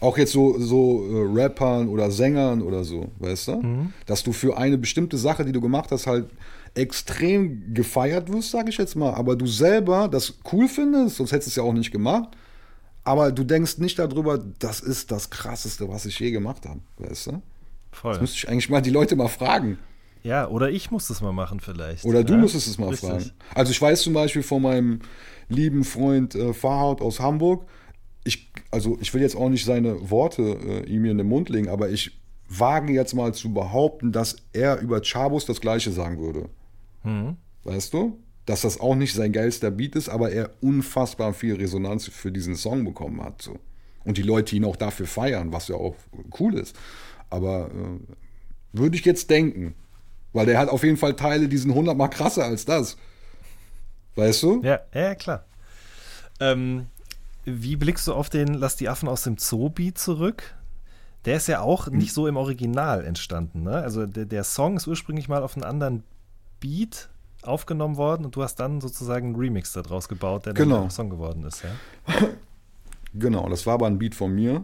Auch jetzt so, so äh, Rappern oder Sängern oder so, weißt du? Mhm. Dass du für eine bestimmte Sache, die du gemacht hast, halt extrem gefeiert wirst, sage ich jetzt mal. Aber du selber das cool findest, sonst hättest du es ja auch nicht gemacht. Aber du denkst nicht darüber, das ist das Krasseste, was ich je gemacht habe, weißt du? Voll. Das müsste ich eigentlich mal die Leute mal fragen. Ja, oder ich muss das mal machen vielleicht. Oder du ja? musstest es mal Richtig. fragen. Also ich weiß zum Beispiel von meinem lieben Freund äh, Farhaut aus Hamburg, ich, also ich will jetzt auch nicht seine Worte äh, ihm in den Mund legen, aber ich wage jetzt mal zu behaupten, dass er über Chabos das Gleiche sagen würde. Mhm. Weißt du? Dass das auch nicht sein geilster Beat ist, aber er unfassbar viel Resonanz für diesen Song bekommen hat. So. Und die Leute ihn auch dafür feiern, was ja auch cool ist. Aber äh, würde ich jetzt denken, weil der hat auf jeden Fall Teile, die sind hundertmal krasser als das. Weißt du? Ja, ja klar. Ähm, wie blickst du auf den Lass die Affen aus dem Zoo-Beat zurück? Der ist ja auch nicht so im Original entstanden. Ne? Also der, der, Song ist ursprünglich mal auf einen anderen Beat aufgenommen worden und du hast dann sozusagen einen Remix daraus gebaut, der genau. dann ein Song geworden ist. Ja? [laughs] Genau, das war aber ein Beat von mir.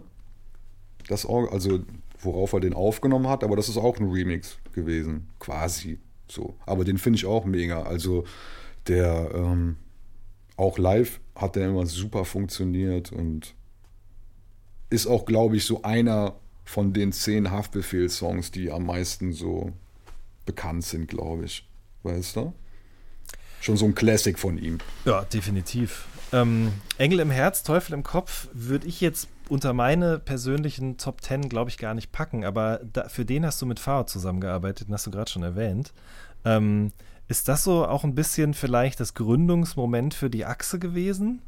Das, also worauf er den aufgenommen hat, aber das ist auch ein Remix gewesen, quasi so. Aber den finde ich auch mega. Also der ähm, auch live hat der immer super funktioniert und ist auch, glaube ich, so einer von den zehn Haftbefehl-Songs, die am meisten so bekannt sind, glaube ich. Weißt du? Schon so ein Classic von ihm. Ja, definitiv. Ähm, Engel im Herz, Teufel im Kopf würde ich jetzt unter meine persönlichen Top Ten, glaube ich, gar nicht packen, aber da, für den hast du mit Fahrer zusammengearbeitet, den hast du gerade schon erwähnt. Ähm, ist das so auch ein bisschen vielleicht das Gründungsmoment für die Achse gewesen?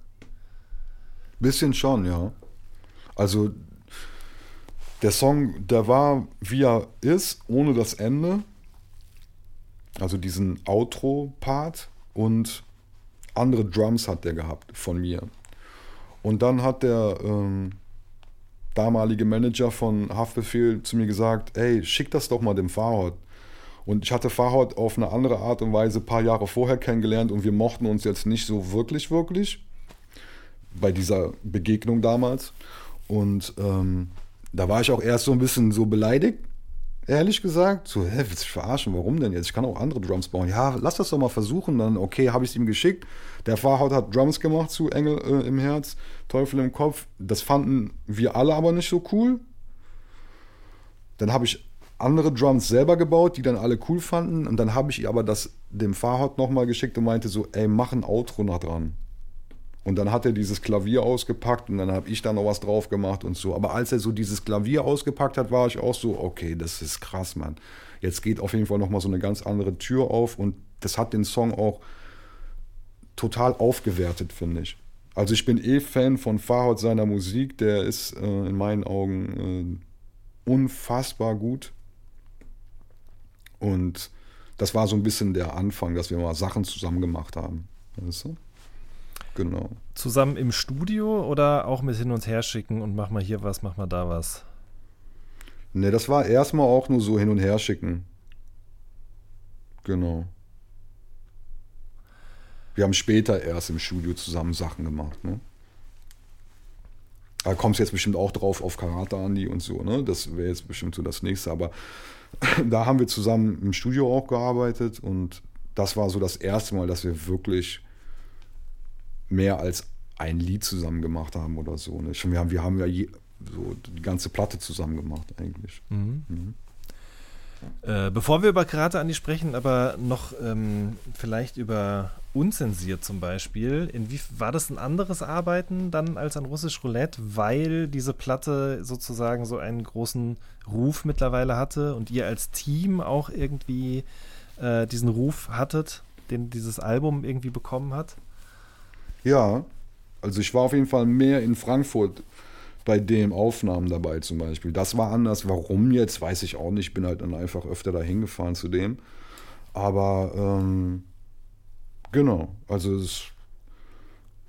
Bisschen schon, ja. Also der Song, der war wie er ist, ohne das Ende. Also diesen Outro-Part und andere Drums hat der gehabt von mir. Und dann hat der ähm, damalige Manager von Haftbefehl zu mir gesagt, ey, schick das doch mal dem Fahrrad. Und ich hatte Farhad auf eine andere Art und Weise ein paar Jahre vorher kennengelernt und wir mochten uns jetzt nicht so wirklich, wirklich bei dieser Begegnung damals. Und ähm, da war ich auch erst so ein bisschen so beleidigt, ehrlich gesagt. So, hä, willst du verarschen? Warum denn jetzt? Ich kann auch andere Drums bauen. Ja, lass das doch mal versuchen. Dann, okay, habe ich es ihm geschickt. Der Farhad hat Drums gemacht zu Engel äh, im Herz, Teufel im Kopf. Das fanden wir alle aber nicht so cool. Dann habe ich andere Drums selber gebaut, die dann alle cool fanden. Und dann habe ich aber das dem Fahrrad nochmal geschickt und meinte so, ey, mach ein Outro noch dran. Und dann hat er dieses Klavier ausgepackt und dann habe ich da noch was drauf gemacht und so. Aber als er so dieses Klavier ausgepackt hat, war ich auch so, okay, das ist krass, Mann. Jetzt geht auf jeden Fall nochmal so eine ganz andere Tür auf und das hat den Song auch total aufgewertet, finde ich. Also ich bin eh Fan von Farhad seiner Musik, der ist äh, in meinen Augen äh, unfassbar gut. Und das war so ein bisschen der Anfang, dass wir mal Sachen zusammen gemacht haben. Weißt du? Genau. Zusammen im Studio oder auch mit hin und her schicken und mach mal hier was, mach mal da was? Ne, das war erstmal auch nur so hin und her schicken. Genau. Wir haben später erst im Studio zusammen Sachen gemacht, ne? Da kommst du jetzt bestimmt auch drauf auf Karate Andi und so, ne? Das wäre jetzt bestimmt so das nächste, aber [laughs] da haben wir zusammen im Studio auch gearbeitet und das war so das erste Mal, dass wir wirklich mehr als ein Lied zusammen gemacht haben oder so. Ne? Wir haben, wir haben ja je, so die ganze Platte zusammen gemacht eigentlich. Mhm. Äh, bevor wir über Karate Andi sprechen, aber noch ähm, vielleicht über unzensiert zum Beispiel. Inwie war das ein anderes Arbeiten dann als an Russisch Roulette, weil diese Platte sozusagen so einen großen Ruf mittlerweile hatte und ihr als Team auch irgendwie äh, diesen Ruf hattet, den dieses Album irgendwie bekommen hat? Ja, also ich war auf jeden Fall mehr in Frankfurt bei den Aufnahmen dabei zum Beispiel. Das war anders. Warum jetzt, weiß ich auch nicht. Ich bin halt dann einfach öfter da hingefahren zu dem. Aber ähm, genau, also es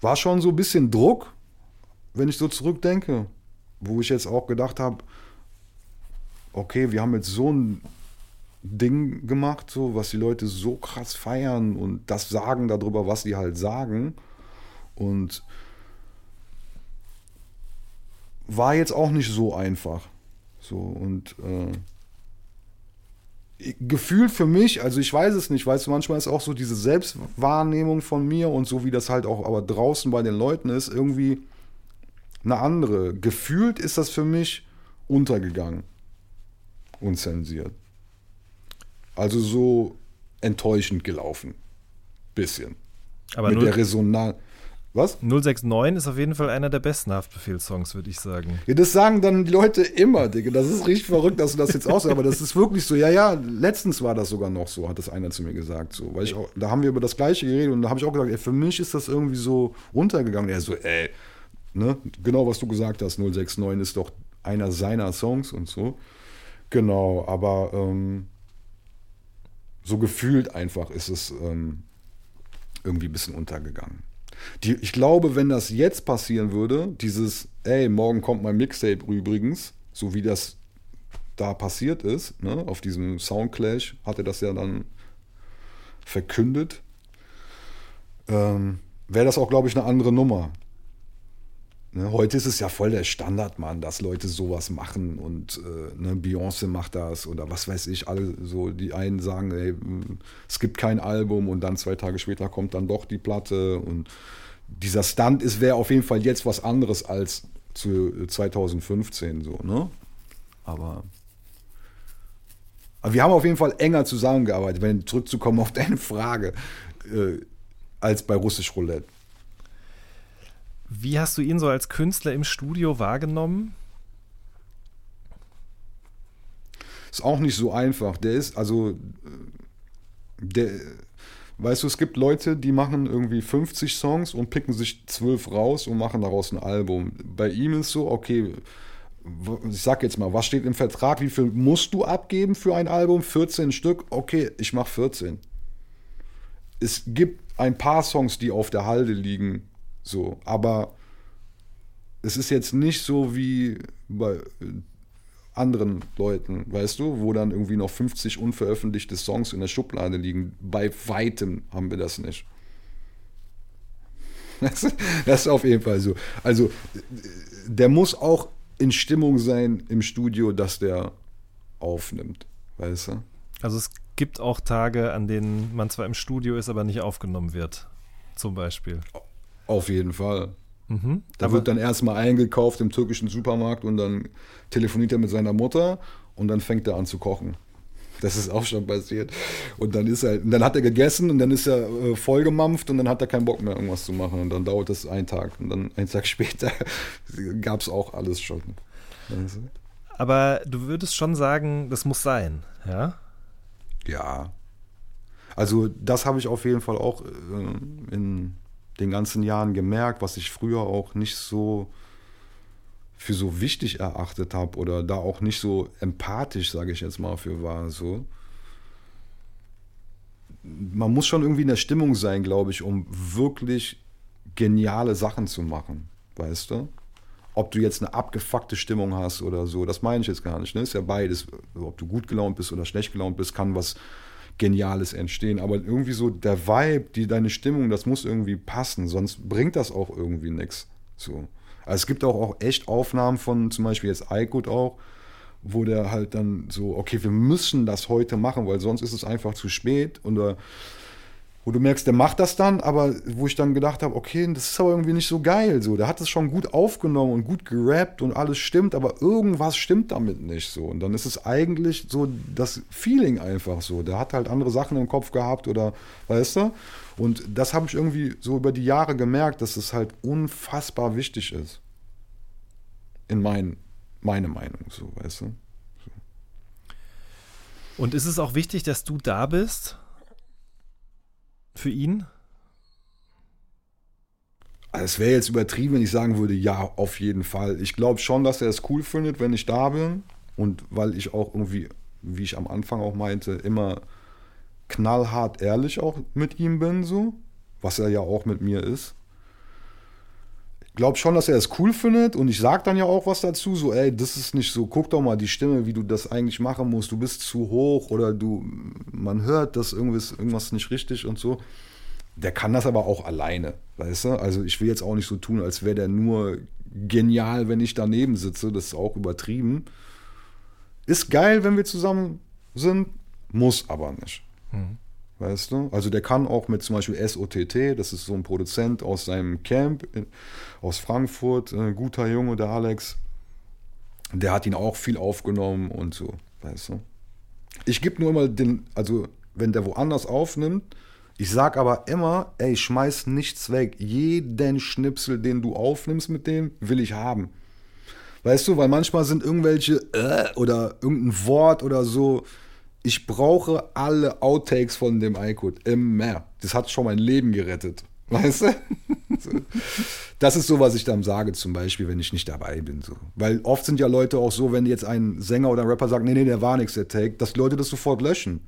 war schon so ein bisschen Druck, wenn ich so zurückdenke, wo ich jetzt auch gedacht habe, okay, wir haben jetzt so ein Ding gemacht, so was die Leute so krass feiern und das sagen darüber, was sie halt sagen. Und war jetzt auch nicht so einfach. So und äh, gefühlt für mich, also ich weiß es nicht, weißt du, manchmal ist auch so diese Selbstwahrnehmung von mir und so wie das halt auch aber draußen bei den Leuten ist, irgendwie eine andere. Gefühlt ist das für mich untergegangen. Unzensiert. Also so enttäuschend gelaufen. Bisschen. Aber Mit der Resonanz. Was? 069 ist auf jeden Fall einer der besten Haftbefehlssongs, würde ich sagen. Ja, das sagen dann die Leute immer, Digga. Das ist richtig verrückt, dass du das jetzt aussagst, aber das ist wirklich so. Ja, ja, letztens war das sogar noch so, hat das einer zu mir gesagt. So, weil ich auch, da haben wir über das Gleiche geredet und da habe ich auch gesagt, ey, für mich ist das irgendwie so untergegangen. Er so, ey, ne, genau was du gesagt hast, 069 ist doch einer seiner Songs und so. Genau, aber ähm, so gefühlt einfach ist es ähm, irgendwie ein bisschen untergegangen. Die, ich glaube, wenn das jetzt passieren würde, dieses, ey, morgen kommt mein Mixtape übrigens, so wie das da passiert ist, ne, auf diesem Soundclash hat er das ja dann verkündet, ähm, wäre das auch, glaube ich, eine andere Nummer. Ne, heute ist es ja voll der Standard, Mann, dass Leute sowas machen und äh, ne, Beyoncé macht das oder was weiß ich, alle so, die einen sagen, ey, mh, es gibt kein Album und dann zwei Tage später kommt dann doch die Platte und dieser Stunt wäre auf jeden Fall jetzt was anderes als zu äh, 2015 so, ne? Aber, aber wir haben auf jeden Fall enger zusammengearbeitet, wenn zurückzukommen auf deine Frage, äh, als bei Russisch Roulette. Wie hast du ihn so als Künstler im Studio wahrgenommen? Ist auch nicht so einfach. Der ist, also, der, weißt du, es gibt Leute, die machen irgendwie 50 Songs und picken sich 12 raus und machen daraus ein Album. Bei ihm ist so, okay, ich sag jetzt mal, was steht im Vertrag? Wie viel musst du abgeben für ein Album? 14 Stück? Okay, ich mach 14. Es gibt ein paar Songs, die auf der Halde liegen, so, aber es ist jetzt nicht so wie bei äh, anderen Leuten, weißt du, wo dann irgendwie noch 50 unveröffentlichte Songs in der Schublade liegen. Bei weitem haben wir das nicht. [laughs] Das, das ist auf jeden Fall so. Also, der muss auch in Stimmung sein im Studio, dass der aufnimmt, weißt du? Also es gibt auch Tage, an denen man zwar im Studio ist, aber nicht aufgenommen wird. Zum Beispiel. Auf jeden Fall. Mhm. Da wird dann erstmal eingekauft im türkischen Supermarkt und dann telefoniert er mit seiner Mutter und dann fängt er an zu kochen. Das ist auch schon passiert. Und dann ist er, dann hat er gegessen und dann ist er äh, vollgemampft und dann hat er keinen Bock mehr, irgendwas zu machen. Und dann dauert es einen Tag. Und dann einen Tag [laughs] später gab es auch alles schon. Aber du würdest schon sagen, das muss sein, ja? Ja. Also das habe ich auf jeden Fall auch äh, in den ganzen Jahren gemerkt, was ich früher auch nicht so für so wichtig erachtet habe oder da auch nicht so empathisch, sage ich jetzt mal, für war. So. Man muss schon irgendwie in der Stimmung sein, glaube ich, um wirklich geniale Sachen zu machen, weißt du? Ob du jetzt eine abgefuckte Stimmung hast oder so, das meine ich jetzt gar nicht. Ne? Ist ja beides. Ob du gut gelaunt bist oder schlecht gelaunt bist, kann was Geniales entstehen. Aber irgendwie so der Vibe, die, deine Stimmung, das muss irgendwie passen, sonst bringt das auch irgendwie nichts. So. Also es gibt auch, auch echt Aufnahmen von zum Beispiel jetzt Aykut auch, wo der halt dann so, okay, wir müssen das heute machen, weil sonst ist es einfach zu spät. Und, wo du merkst, der macht das dann, aber wo ich dann gedacht habe, okay, das ist aber irgendwie nicht so geil. So, der hat es schon gut aufgenommen und gut gerappt und alles stimmt, aber irgendwas stimmt damit nicht so. Und dann ist es eigentlich so das Feeling einfach so. Der hat halt andere Sachen im Kopf gehabt oder weißt du? Und das habe ich irgendwie so über die Jahre gemerkt, dass es halt unfassbar wichtig ist. In mein, meine Meinung, so, weißt du? So. Und ist es auch wichtig, dass du da bist? Für ihn? Also es wäre jetzt übertrieben, wenn ich sagen würde, ja, auf jeden Fall. Ich glaube schon, dass er es cool findet, wenn ich da bin. Und weil ich auch irgendwie, wie ich am Anfang auch meinte, immer knallhart ehrlich auch mit ihm bin, so. Was er ja auch mit mir ist. Glaube schon, dass er es cool findet und ich sage dann ja auch was dazu, so, ey, das ist nicht so, guck doch mal die Stimme, wie du das eigentlich machen musst, du bist zu hoch oder du, man hört, dass irgendwas, irgendwas nicht richtig und so. Der kann das aber auch alleine, weißt du? Also ich will jetzt auch nicht so tun, als wäre der nur genial, wenn ich daneben sitze, das ist auch übertrieben. Ist geil, wenn wir zusammen sind, muss aber nicht. Hm. Weißt du? Also der kann auch mit zum Beispiel SOTT, das ist so ein Produzent aus seinem Camp in, aus Frankfurt, ein äh, guter Junge, der Alex, der hat ihn auch viel aufgenommen und so, weißt du? Ich gebe nur immer den, also wenn der woanders aufnimmt, ich sag aber immer, ey, schmeiß nichts weg. Jeden Schnipsel, den du aufnimmst mit dem, will ich haben. Weißt du, weil manchmal sind irgendwelche äh, oder irgendein Wort oder so, ich brauche alle Outtakes von dem Aykut immer. Das hat schon mein Leben gerettet. [laughs] Weißt du? Das ist so, was ich dann sage, zum Beispiel, wenn ich nicht dabei bin. So. Weil oft sind ja Leute auch so, wenn jetzt ein Sänger oder ein Rapper sagt, nee, nee, der war nichts, der Take, dass Leute das sofort löschen.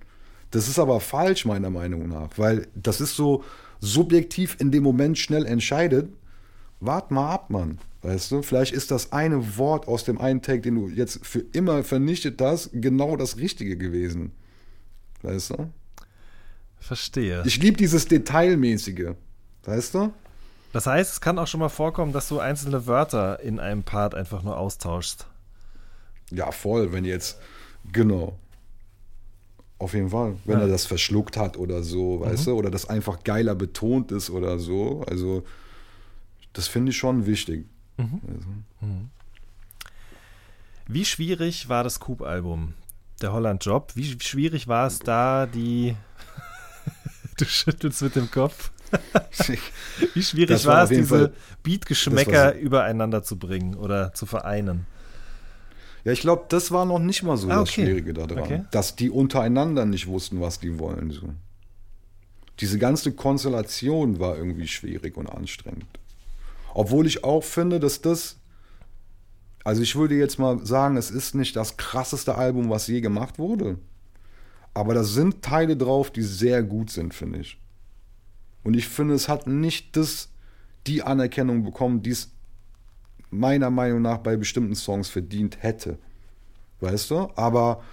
Das ist aber falsch, meiner Meinung nach. Weil das ist so subjektiv in dem Moment schnell entscheidet. Wart mal ab, Mann. Weißt du, vielleicht ist das eine Wort aus dem einen Take, den du jetzt für immer vernichtet hast, genau das Richtige gewesen. Weißt du? Verstehe. Ich liebe dieses Detailmäßige. Weißt du? Das heißt, es kann auch schon mal vorkommen, dass du einzelne Wörter in einem Part einfach nur austauschst. Ja, voll, wenn jetzt, genau. Auf jeden Fall. Wenn ja. er das verschluckt hat oder so, weißt mhm. du, oder das einfach geiler betont ist oder so. Also, das finde ich schon wichtig. Mhm. Also. Mhm. Wie schwierig war das Coop-Album, der Holland Job? Wie schwierig war es da, die. [laughs] du schüttelst mit dem Kopf. [laughs] Wie schwierig war, war es, diese Beat-Geschmäcker übereinander zu bringen oder zu vereinen? Ja, ich glaube, das war noch nicht mal so ah, okay. das Schwierige daran, okay. dass die untereinander nicht wussten, was die wollen. So. Diese ganze Konstellation war irgendwie schwierig und anstrengend. Obwohl ich auch finde, dass das, also ich würde jetzt mal sagen, es ist nicht das krasseste Album, was je gemacht wurde. Aber da sind Teile drauf, die sehr gut sind, finde ich. Und ich finde, es hat nicht das, die Anerkennung bekommen, die es meiner Meinung nach bei bestimmten Songs verdient hätte. Weißt du? Aber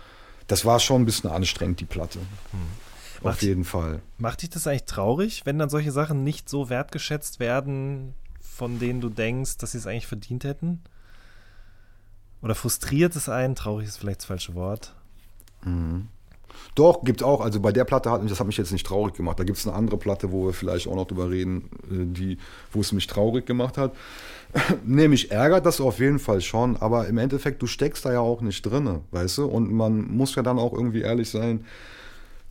das war schon ein bisschen anstrengend, die Platte. Hm. Auf macht, jeden Fall. Macht dich das eigentlich traurig, wenn dann solche Sachen nicht so wertgeschätzt werden, von denen du denkst, dass sie es eigentlich verdient hätten? Oder frustriert es einen? Traurig ist vielleicht das falsche Wort. Mhm. Doch, gibt auch, also bei der Platte hat das hat mich jetzt nicht traurig gemacht. Da gibt es eine andere Platte, wo wir vielleicht auch noch drüber reden, äh, die, wo es mich traurig gemacht hat. [clears throat] Nämlich ärgert das auf jeden Fall schon, aber im Endeffekt, du steckst da ja auch nicht drin, weißt du? Und man muss ja dann auch irgendwie ehrlich sein,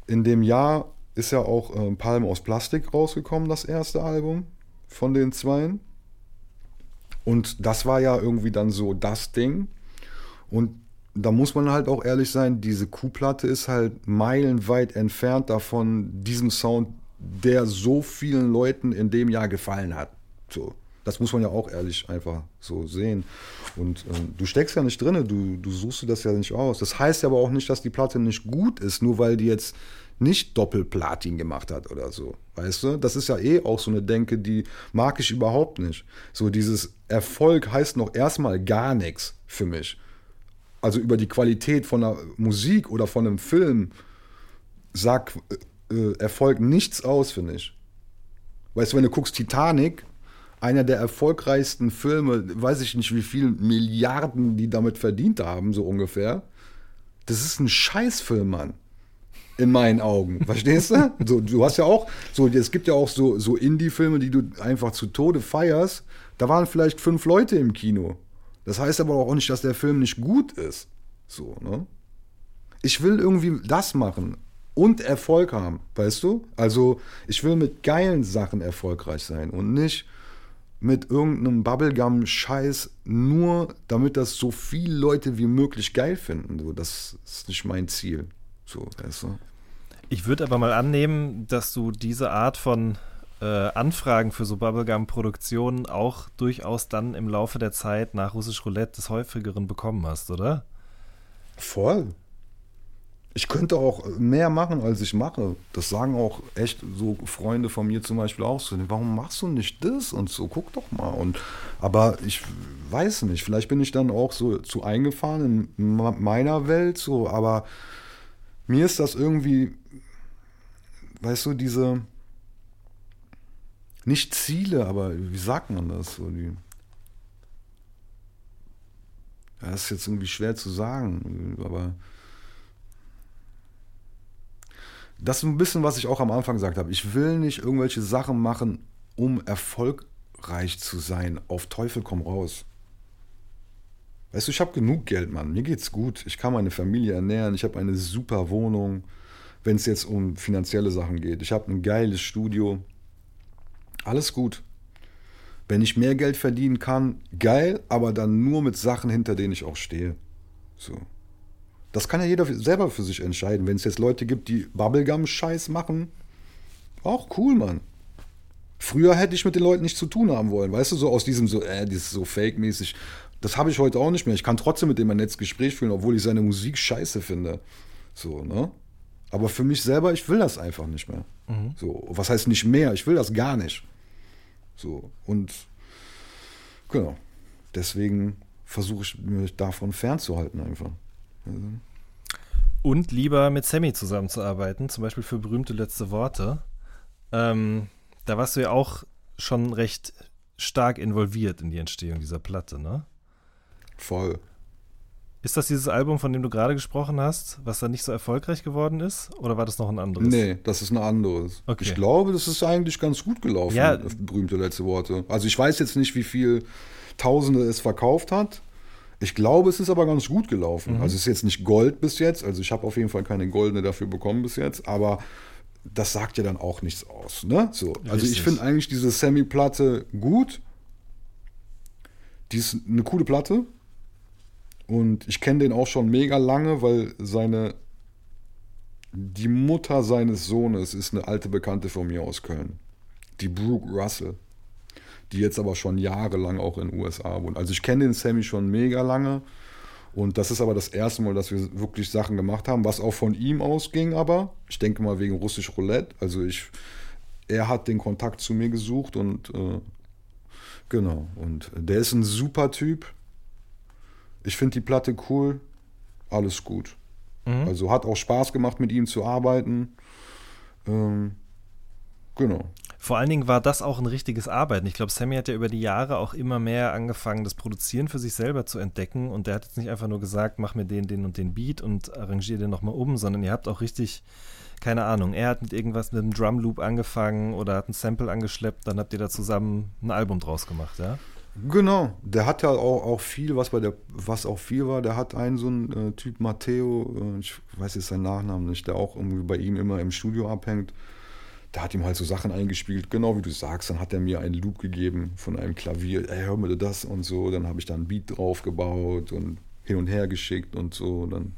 in dem Jahr ist ja auch äh, Palm aus Plastik rausgekommen, das erste Album von den Zweien. Und das war ja irgendwie dann so das Ding. Und da muss man halt auch ehrlich sein, diese Kuhplatte ist halt meilenweit entfernt davon, diesem Sound, der so vielen Leuten in dem Jahr gefallen hat. So. Das muss man ja auch ehrlich einfach so sehen. Und äh, du steckst ja nicht drin, du, du suchst dir das ja nicht aus. Das heißt aber auch nicht, dass die Platte nicht gut ist, nur weil die jetzt nicht Doppelplatin gemacht hat oder so. Weißt du? Das ist ja eh auch so eine Denke, die mag ich überhaupt nicht. So dieses Erfolg heißt noch erstmal gar nichts für mich. Also über die Qualität von einer Musik oder von einem Film sagt äh, Erfolg nichts aus, finde ich. Weißt du, wenn du guckst Titanic, einer der erfolgreichsten Filme, weiß ich nicht, wie viele Milliarden die damit verdient haben, so ungefähr. Das ist ein Scheißfilm, Mann. In meinen Augen. Verstehst du? [laughs] So, du hast ja auch, so, es gibt ja auch so, so Indie-Filme, die du einfach zu Tode feierst. Da waren vielleicht fünf Leute im Kino. Das heißt aber auch nicht, dass der Film nicht gut ist. So, ne? Ich will irgendwie das machen und Erfolg haben, weißt du? Also, ich will mit geilen Sachen erfolgreich sein und nicht mit irgendeinem Bubblegum-Scheiß, nur damit das so viele Leute wie möglich geil finden. So, das ist nicht mein Ziel. So, weißt du? Ich würde aber mal annehmen, dass du diese Art von äh, Anfragen für so Bubblegum-Produktionen auch durchaus dann im Laufe der Zeit nach Russisch Roulette des häufigeren bekommen hast, oder? Voll. Ich könnte auch mehr machen, als ich mache. Das sagen auch echt so Freunde von mir zum Beispiel auch so. Warum machst du nicht das und so? Guck doch mal. Und, aber ich weiß nicht. Vielleicht bin ich dann auch so zu eingefahren in meiner Welt so. Aber mir ist das irgendwie, weißt du, diese nicht Ziele, aber wie sagt man das so? Die, das ist jetzt irgendwie schwer zu sagen, aber das ist ein bisschen, was ich auch am Anfang gesagt habe. Ich will nicht irgendwelche Sachen machen, um erfolgreich zu sein. Auf Teufel komm raus. Weißt du, ich habe genug Geld, Mann. Mir geht's gut. Ich kann meine Familie ernähren. Ich habe eine super Wohnung, wenn es jetzt um finanzielle Sachen geht. Ich habe ein geiles Studio. Alles gut. Wenn ich mehr Geld verdienen kann, geil, aber dann nur mit Sachen, hinter denen ich auch stehe. So. Das kann ja jeder selber für sich entscheiden. Wenn es jetzt Leute gibt, die Bubblegum-Scheiß machen, auch cool, Mann. Früher hätte ich mit den Leuten nichts zu tun haben wollen, weißt du, so aus diesem so, äh, dieses so fake-mäßig. Das habe ich heute auch nicht mehr. Ich kann trotzdem mit dem ein nettes Gespräch führen, obwohl ich seine Musik scheiße finde. So, ne? Aber für mich selber, ich will das einfach nicht mehr. Mhm. So, was heißt nicht mehr? Ich will das gar nicht. So, und genau. Deswegen versuche ich mich davon fernzuhalten einfach. Und lieber mit Sammy zusammenzuarbeiten, zum Beispiel für berühmte letzte Worte. Ähm, da warst du ja auch schon recht stark involviert in die Entstehung dieser Platte, ne? Voll. Ist das dieses Album, von dem du gerade gesprochen hast, was dann nicht so erfolgreich geworden ist? Oder war das noch ein anderes? Nee, das ist ein anderes. Okay. Ich glaube, das ist eigentlich ganz gut gelaufen, ja. berühmte letzte Worte. Also ich weiß jetzt nicht, wie viel Tausende es verkauft hat. Ich glaube, es ist aber ganz gut gelaufen. Mhm. Also es ist jetzt nicht Gold bis jetzt. Also ich habe auf jeden Fall keine goldene dafür bekommen bis jetzt. Aber das sagt ja dann auch nichts aus. Ne? So. Also Richtig. ich finde eigentlich diese Semi-Platte gut. Die ist eine coole Platte. Und ich kenne den auch schon mega lange, weil seine die Mutter seines Sohnes ist eine alte Bekannte von mir aus Köln. Die Brooke Russell die jetzt aber schon jahrelang auch in den USA wohnt. Also ich kenne den Sammy schon mega lange. Und das ist aber das erste Mal, dass wir wirklich Sachen gemacht haben, was auch von ihm ausging, aber ich denke mal wegen Russisch Roulette. Also ich, er hat den Kontakt zu mir gesucht und äh, genau. Und der ist ein super Typ. Ich finde die Platte cool. Alles gut. Mhm. Also hat auch Spaß gemacht, mit ihm zu arbeiten. Ähm, genau. Vor allen Dingen war das auch ein richtiges Arbeiten. Ich glaube, Sammy hat ja über die Jahre auch immer mehr angefangen, das Produzieren für sich selber zu entdecken. Und der hat jetzt nicht einfach nur gesagt, mach mir den, den und den Beat und arrangiere den nochmal um, sondern ihr habt auch richtig, keine Ahnung, er hat mit irgendwas mit einem Drum Loop angefangen oder hat ein Sample angeschleppt, dann habt ihr da zusammen ein Album draus gemacht, ja? Genau, der hat ja auch, auch viel, was bei der, was auch viel war, der hat einen so einen äh, Typ Matteo, äh, ich weiß jetzt seinen Nachnamen nicht, der auch irgendwie bei ihm immer im Studio abhängt der hat ihm halt so Sachen eingespielt, genau wie du sagst. Dann hat er mir einen Loop gegeben von einem Klavier, ey, hör mir das und so. Dann habe ich da ein Beat drauf gebaut und hin und her geschickt und so. Dann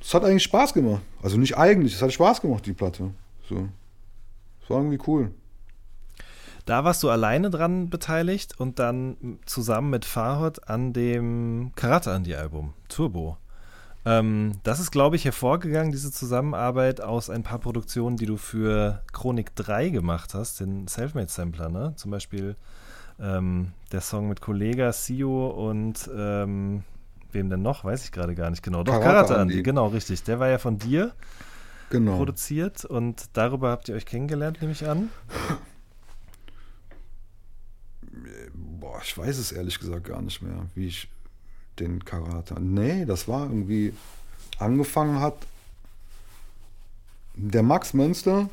es hat eigentlich Spaß gemacht. Also nicht eigentlich, es hat Spaß gemacht, die Platte. So. Es war irgendwie cool. Da warst du alleine dran beteiligt und dann zusammen mit Farhad an dem Karate Andy Album, Turbo. Ähm, das ist, glaube ich, hervorgegangen, diese Zusammenarbeit aus ein paar Produktionen, die du für Chronik 3 gemacht hast, den Selfmade-Sampler, ne? Zum Beispiel ähm, der Song mit Kollega, Sio und ähm, wem denn noch? Weiß ich gerade gar nicht genau. Doch, Karate, Karate Andy. genau, richtig. Der war ja von dir genau. produziert und darüber habt ihr euch kennengelernt, nehme ich an. [laughs] Boah, ich weiß es ehrlich gesagt gar nicht mehr, wie ich den Karate. Nee, das war irgendwie angefangen hat. der Max Münster,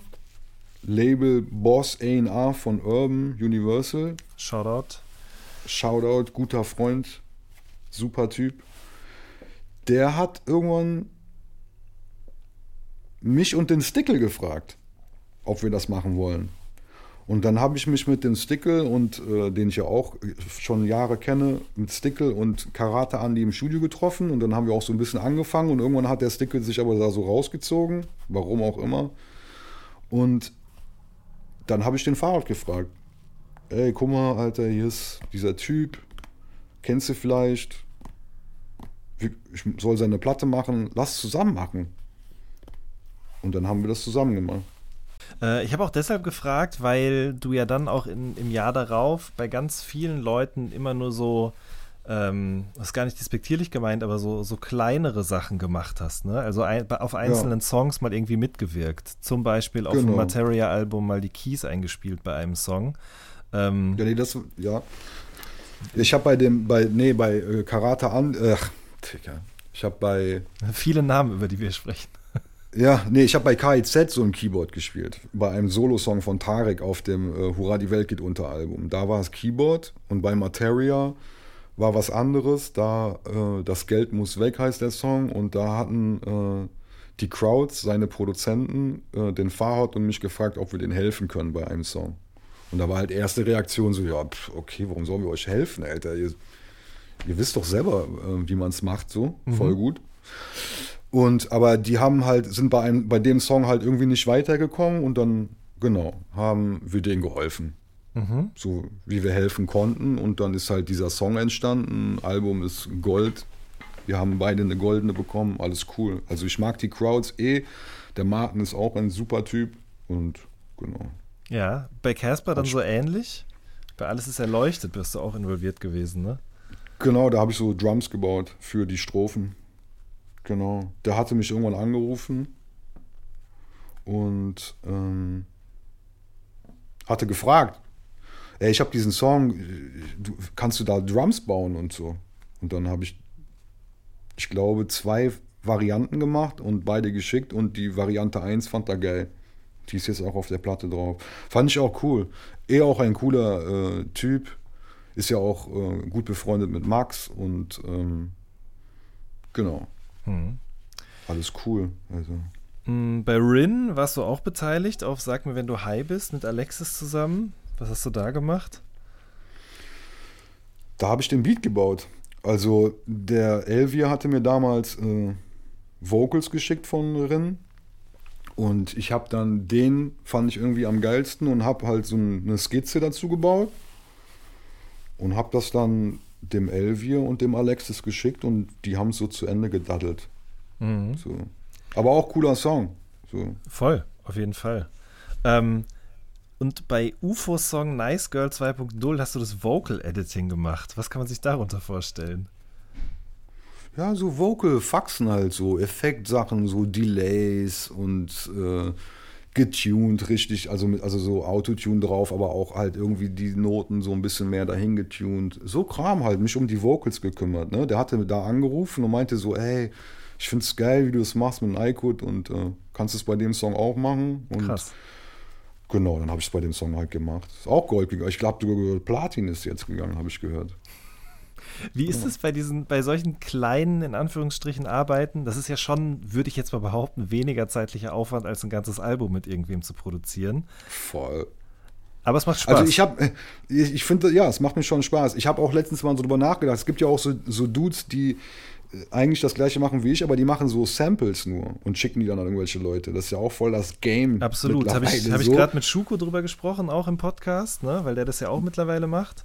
Label Boss A&R von Urban Universal. Shoutout. Shoutout, guter Freund, super Typ. Der hat irgendwann mich und den Stickel gefragt, ob wir das machen wollen. Und dann habe ich mich mit dem Stickel und äh, den ich ja auch schon Jahre kenne, mit Stickel und Karate Andy im Studio getroffen und dann haben wir auch so ein bisschen angefangen und irgendwann hat der Stickel sich aber da so rausgezogen, warum auch immer. Und dann habe ich den Fahrrad gefragt. Ey, guck mal, Alter, hier ist dieser Typ, kennst du vielleicht? Ich soll seine Platte machen, lass zusammen machen. Und dann haben wir das zusammen gemacht. Äh, ich habe auch deshalb gefragt, weil du ja dann auch in, im Jahr darauf bei ganz vielen Leuten immer nur so, ähm, das ist gar nicht despektierlich gemeint, aber so, so kleinere Sachen gemacht hast. Ne? Also ein, auf einzelnen ja. Songs mal irgendwie mitgewirkt. Zum Beispiel auf genau. dem Materia-Album mal die Keys eingespielt bei einem Song. Ähm, ja, nee, das, ja. Ich habe bei dem, bei, nee, bei äh, Karate an, äh, ich habe bei. [laughs] Viele Namen, über die wir sprechen. Ja, nee, ich habe bei KIZ so ein Keyboard gespielt. Bei einem Solo-Song von Tarek auf dem äh, Hurra, die Welt geht unter Album. Da war es Keyboard und bei Materia war was anderes. Da äh, Das Geld muss weg heißt der Song und da hatten äh, die Crowds, seine Produzenten, äh, den Fahrrad und mich gefragt, ob wir denen helfen können bei einem Song. Und da war halt erste Reaktion so, ja, pff, okay, warum sollen wir euch helfen, Alter? Ihr, ihr wisst doch selber, äh, wie man es macht, so, mhm. voll gut. Und aber die haben halt, sind bei, einem, bei dem Song halt irgendwie nicht weitergekommen und dann, genau, haben wir denen geholfen. Mhm. So wie wir helfen konnten. Und dann ist halt dieser Song entstanden. Album ist Gold. Wir haben beide eine goldene bekommen. Alles cool. Also ich mag die Crowds eh. Der Martin ist auch ein super Typ. Und genau. Ja, bei Casper dann so ähnlich? Bei Alles ist erleuchtet bist du auch involviert gewesen, ne? Genau, da habe ich so Drums gebaut für die Strophen. Genau. Der hatte mich irgendwann angerufen und ähm, hatte gefragt, ey, ich habe diesen Song, du, kannst du da Drums bauen und so? Und dann habe ich, ich glaube, zwei Varianten gemacht und beide geschickt und die Variante 1 fand er geil. Die ist jetzt auch auf der Platte drauf. Fand ich auch cool. Er auch ein cooler äh, Typ. Ist ja auch äh, gut befreundet mit Max und ähm, genau. Mhm. Alles cool. Also. Mm, bei Rin warst du auch beteiligt auf Sag mir, wenn du high bist mit Alexis zusammen. Was hast du da gemacht? Da habe ich den Beat gebaut. Also der Elvia hatte mir damals äh, Vocals geschickt von Rin. Und ich habe dann den, fand ich irgendwie am geilsten und habe halt so eine Skizze dazu gebaut. Und habe das dann dem Elvier und dem Alexis geschickt und die haben es so zu Ende gedaddelt. Mhm. So. Aber auch cooler Song. So. Voll, auf jeden Fall. Ähm, und bei UFO-Song Nice Girl 2.0 hast du das Vocal Editing gemacht. Was kann man sich darunter vorstellen? Ja, so Vocal-Faxen halt, so Effektsachen, so Delays und äh, getuned, richtig, also mit, also so Autotune drauf, aber auch halt irgendwie die Noten so ein bisschen mehr dahin getuned. So Kram halt, mich um die Vocals gekümmert. Ne? Der hatte da angerufen und meinte so, ey, ich find's geil, wie du es machst mit iCode und äh, kannst es bei dem Song auch machen. Und Krass. Genau, dann habe ich es bei dem Song halt gemacht. Ist auch Gold gegangen. Ich glaube, Platin ist jetzt gegangen, habe ich gehört. Wie ist es bei diesen, bei solchen kleinen, in Anführungsstrichen, Arbeiten? Das ist ja schon, würde ich jetzt mal behaupten, weniger zeitlicher Aufwand, als ein ganzes Album mit irgendwem zu produzieren. Voll. Aber es macht Spaß. Also ich habe, ich, ich finde, ja, es macht mir schon Spaß. Ich habe auch letztens mal so drüber nachgedacht. Es gibt ja auch so, so Dudes, die äh, eigentlich das gleiche machen wie ich, aber die machen so Samples nur und schicken die dann an irgendwelche Leute. Das ist ja auch voll das Game. Absolut. Habe ich, hab ich gerade mit Schuko drüber gesprochen, auch im Podcast, ne? weil der das ja auch mittlerweile macht.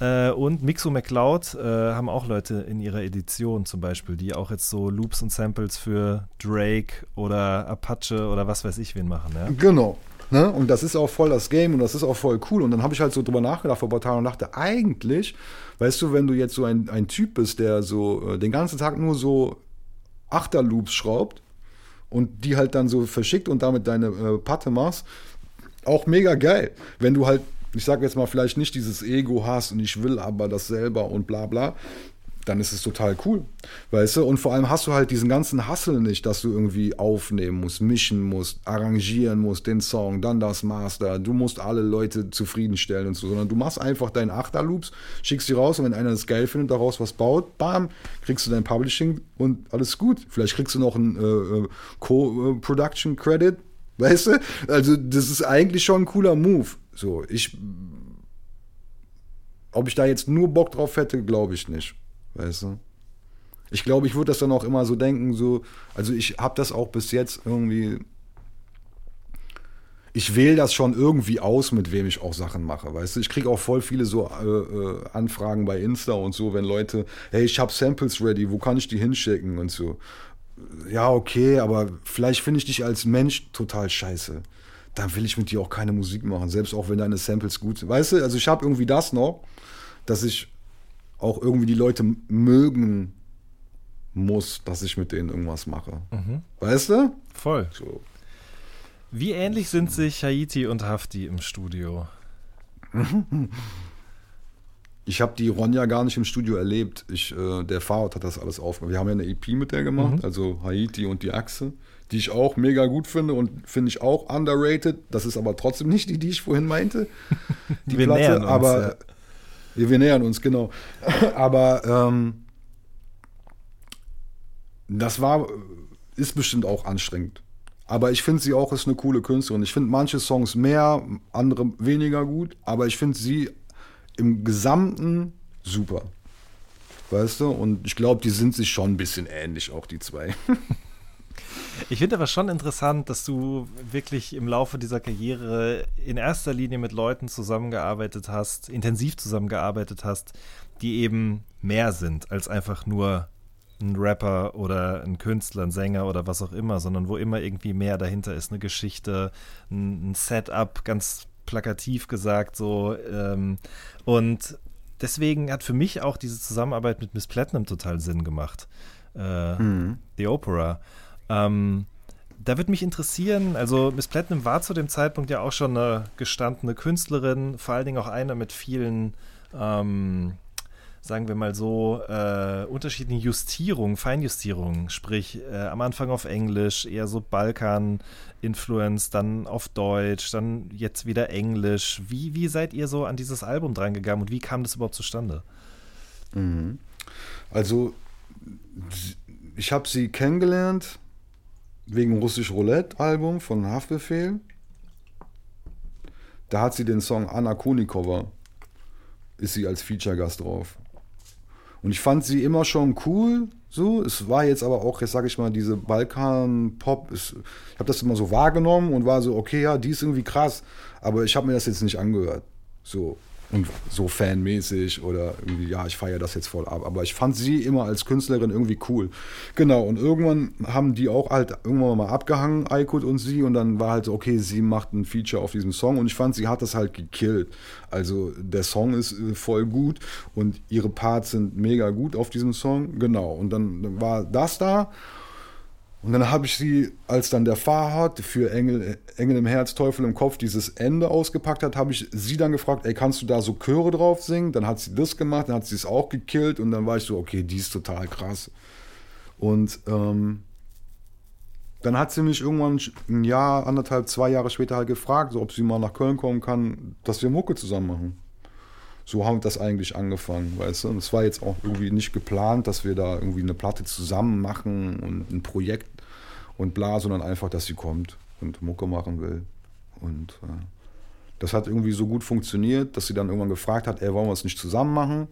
Äh, und Mixo McCloud äh, haben auch Leute in ihrer Edition zum Beispiel, die auch jetzt so Loops und Samples für Drake oder Apache oder was weiß ich wen machen. Ja? Genau. Ne? Und das ist auch voll das Game und das ist auch voll cool. Und dann habe ich halt so drüber nachgedacht vor ein und dachte, eigentlich, weißt du, wenn du jetzt so ein, ein Typ bist, der so äh, den ganzen Tag nur so Achterloops schraubt und die halt dann so verschickt und damit deine äh, Patte machst, auch mega geil. Wenn du halt ich sage jetzt mal, vielleicht nicht dieses Ego hast und ich will aber das selber und bla bla. dann ist es total cool. Weißt du? Und vor allem hast du halt diesen ganzen Hassel nicht, dass du irgendwie aufnehmen musst, mischen musst, arrangieren musst, den Song, dann das Master. Du musst alle Leute zufriedenstellen und so, sondern du machst einfach deinen Achterloops, schickst die raus und wenn einer das geil findet, daraus was baut, bam, kriegst du dein Publishing und alles gut. Vielleicht kriegst du noch einen äh, äh Co-Production Credit, weißt du? Also, das ist eigentlich schon ein cooler Move. So, ich. Ob ich da jetzt nur Bock drauf hätte, glaube ich nicht. Weißt du? Ich glaube, ich würde das dann auch immer so denken, so, also ich habe das auch bis jetzt irgendwie. Ich wähle das schon irgendwie aus, mit wem ich auch Sachen mache, weißt du? Ich kriege auch voll viele so äh, äh, Anfragen bei Insta und so, wenn Leute, hey, ich habe Samples ready, wo kann ich die hinschicken und so. Ja, okay, aber vielleicht finde ich dich als Mensch total scheiße. Dann will ich mit dir auch keine Musik machen, selbst auch wenn deine Samples gut sind. Weißt du, also ich habe irgendwie das noch, dass ich auch irgendwie die Leute mögen muss, dass ich mit denen irgendwas mache. Mhm. Weißt du? Voll. So. Wie ähnlich sind sich Haiti und Hafti im Studio? [laughs] Ich habe die Ronja gar nicht im Studio erlebt. Ich, äh, der Fahrrad hat das alles aufgemacht. Wir haben ja eine EP mit der gemacht, mhm. also Haiti und die Achse, die ich auch mega gut finde und finde ich auch underrated. Das ist aber trotzdem nicht die, die ich vorhin meinte. [laughs] Die Wir Platte, uns, aber ja. Wir, nähern uns, genau. [laughs] Aber ähm, das war, ist bestimmt auch anstrengend. Aber ich finde sie auch ist eine coole Künstlerin. Ich finde manche Songs mehr, andere weniger gut, aber ich finde sie im Gesamten super. Weißt du? Und ich glaube, die sind sich schon ein bisschen ähnlich, auch die zwei. [laughs] Ich finde aber schon interessant, dass du wirklich im Laufe dieser Karriere in erster Linie mit Leuten zusammengearbeitet hast, intensiv zusammengearbeitet hast, die eben mehr sind als einfach nur ein Rapper oder ein Künstler, ein Sänger oder was auch immer, sondern wo immer irgendwie mehr dahinter ist, eine Geschichte, ein, Setup, ganz plakativ gesagt so. Ähm, und deswegen hat für mich auch diese Zusammenarbeit mit Miss Platinum total Sinn gemacht. Äh, mhm. The Opera. Ähm, da würde mich interessieren, also Miss Platinum war zu dem Zeitpunkt ja auch schon eine gestandene Künstlerin, vor allen Dingen auch eine mit vielen, ähm, sagen wir mal so, äh, unterschiedlichen Justierungen, Feinjustierungen, sprich äh, am Anfang auf Englisch, eher so Balkan-Influence, dann auf Deutsch, dann jetzt wieder Englisch. Wie, wie seid ihr so an dieses Album drangegangen und wie kam das überhaupt zustande? Mhm. Also, ich habe sie kennengelernt wegen Russisch Roulette Album von Haftbefehl. Da hat sie den Song Anna Konikova, ist sie als Feature-Gast drauf. Und ich fand sie immer schon cool, so. Es war jetzt aber auch, jetzt sage ich mal, diese Balkan-Pop, ich habe das immer so wahrgenommen und war so, okay, ja, die ist irgendwie krass, aber ich habe mir das jetzt nicht angehört. So und so fanmäßig oder irgendwie, ja, ich feiere das jetzt voll ab. Aber ich fand sie immer als Künstlerin irgendwie cool. Genau, und irgendwann haben die auch halt irgendwann mal abgehangen, Aykut und sie, und dann war halt so, okay, sie macht ein Feature auf diesem Song und ich fand, sie hat das halt gekillt. Also der Song ist äh, voll gut und ihre Parts sind mega gut auf diesem Song. Genau, und dann war das da. Und dann habe ich sie, als dann der Fahrrad für Engel, Engel im Herz, Teufel im Kopf dieses Ende ausgepackt hat, habe ich sie dann gefragt, ey, kannst du da so Chöre drauf singen? Dann hat sie das gemacht, dann hat sie es auch gekillt und dann war ich so, okay, die ist total krass. Und ähm, dann hat sie mich irgendwann ein Jahr, anderthalb, zwei Jahre später halt gefragt, so, ob sie mal nach Köln kommen kann, dass wir Mucke zusammen machen so haben wir das eigentlich angefangen, weißt du. Und es war jetzt auch irgendwie nicht geplant, dass wir da irgendwie eine Platte zusammen machen und ein Projekt und bla, sondern einfach, dass sie kommt und Mucke machen will. Und äh, das hat irgendwie so gut funktioniert, dass sie dann irgendwann gefragt hat, ey, wollen wir es nicht zusammen machen?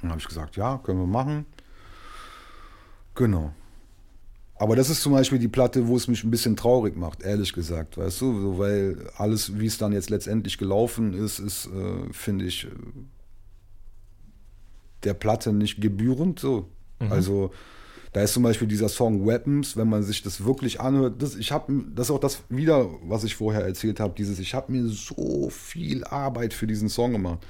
Dann habe ich gesagt, ja, können wir machen. Genau. Aber das ist zum Beispiel die Platte, wo es mich ein bisschen traurig macht, ehrlich gesagt, weißt du, so, weil alles, wie es dann jetzt letztendlich gelaufen ist, ist, äh, finde ich, äh, der Platte nicht gebührend so. Mhm. Also da ist zum Beispiel dieser Song Weapons, wenn man sich das wirklich anhört, das, ich hab, das ist auch das wieder, was ich vorher erzählt habe, dieses, ich habe mir so viel Arbeit für diesen Song gemacht.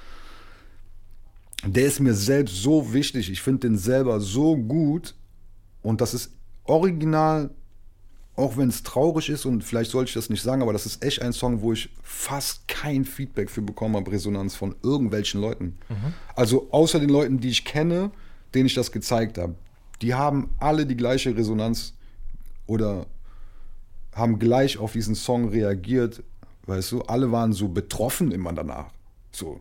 Der ist mir selbst so wichtig, ich finde den selber so gut und das ist original, auch wenn es traurig ist und vielleicht sollte ich das nicht sagen, aber das ist echt ein Song, wo ich fast kein Feedback für bekommen habe, Resonanz von irgendwelchen Leuten. Mhm. Also außer den Leuten, die ich kenne, denen ich das gezeigt habe, die haben alle die gleiche Resonanz oder haben gleich auf diesen Song reagiert, weißt du, alle waren so betroffen immer danach. So.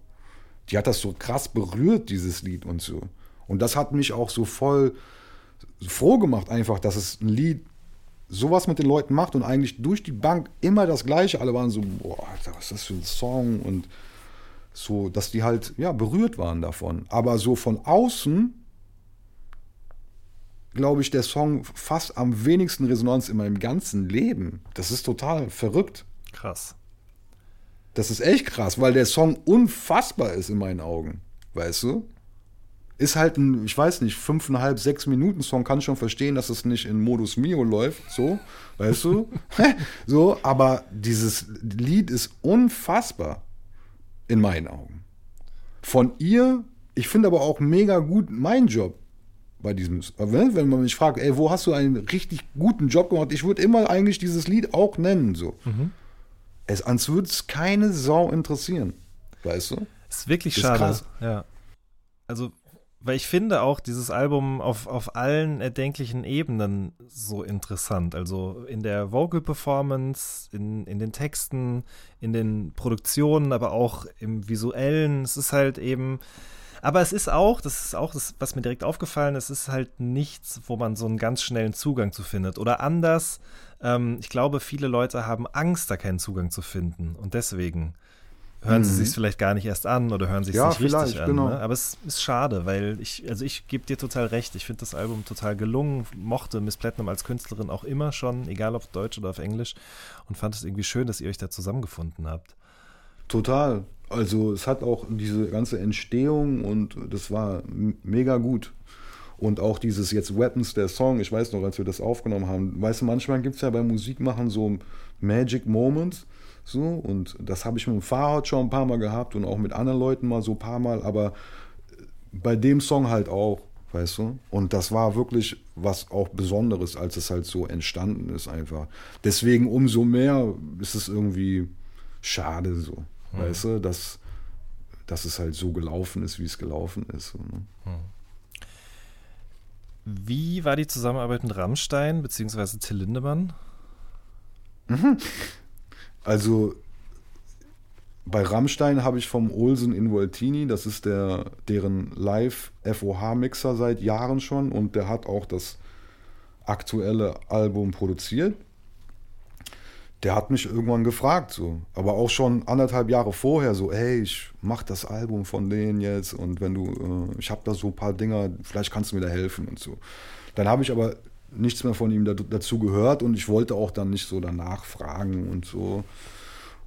Die hat das so krass berührt, dieses Lied und so. Und das hat mich auch so voll froh gemacht, einfach, dass es ein Lied sowas mit den Leuten macht und eigentlich durch die Bank immer das Gleiche. Alle waren so, boah, Alter, was ist das für ein Song? Und so, dass die halt, ja, berührt waren davon. Aber so von außen, glaube ich, der Song fast am wenigsten Resonanz in meinem ganzen Leben. Das ist total verrückt. Krass. Das ist echt krass, weil der Song unfassbar ist in meinen Augen. Weißt du? Ist halt ein, ich weiß nicht, fünfeinhalb, sechs Minuten Song, kann schon verstehen, dass es nicht in Modus Mio läuft, so, weißt du? [laughs] [laughs] so, aber dieses Lied ist unfassbar in meinen Augen. Von ihr, ich finde aber auch mega gut mein Job bei diesem, wenn man mich fragt, ey, wo hast du einen richtig guten Job gemacht? Ich würde immer eigentlich dieses Lied auch nennen, so. Mhm. Es, als würde es keine Sau interessieren, weißt du? Ist wirklich ist schade. Krass. Ja. Also weil ich finde auch dieses Album auf, auf allen erdenklichen Ebenen so interessant. Also in der Vocal Performance, in, in den Texten, in den Produktionen, aber auch im Visuellen. Es ist halt eben. Aber es ist auch, das ist auch das, was mir direkt aufgefallen ist, es ist halt nichts, wo man so einen ganz schnellen Zugang zu findet. Oder anders, ähm, ich glaube, viele Leute haben Angst, da keinen Zugang zu finden. Und deswegen hören mhm. sie sich vielleicht gar nicht erst an oder hören sich ja, nicht richtig an. Genau. Ne? Aber es ist schade, weil ich, also ich gebe dir total recht. Ich finde das Album total gelungen, mochte Miss Platinum als Künstlerin auch immer schon, egal ob Deutsch oder auf Englisch, und fand es irgendwie schön, dass ihr euch da zusammengefunden habt. Total. Also es hat auch diese ganze Entstehung und das war mega gut. Und auch dieses jetzt Weapons, der Song, ich weiß noch, als wir das aufgenommen haben, weißt du, manchmal gibt es ja beim Musikmachen so Magic Moments so, und das habe ich mit dem Fahrrad schon ein paar Mal gehabt und auch mit anderen Leuten mal so ein paar Mal, aber bei dem Song halt auch, weißt du? Und das war wirklich was auch Besonderes, als es halt so entstanden ist einfach. Deswegen umso mehr ist es irgendwie schade so, hm. weißt du, dass, dass es halt so gelaufen ist, wie es gelaufen ist. Ne? hm. Wie war die Zusammenarbeit mit Rammstein bzw. Till Lindemann? [laughs] Also bei Rammstein habe ich vom Olsen Involtini, das ist der, deren Live-FOH-Mixer seit Jahren schon und der hat auch das aktuelle Album produziert. Der hat mich irgendwann gefragt, so, aber auch schon anderthalb Jahre vorher, so, hey, ich mach das Album von denen jetzt und wenn du, äh, ich habe da so ein paar Dinger, vielleicht kannst du mir da helfen und so. Dann habe ich aber nichts mehr von ihm dazu gehört und ich wollte auch dann nicht so danach fragen und so.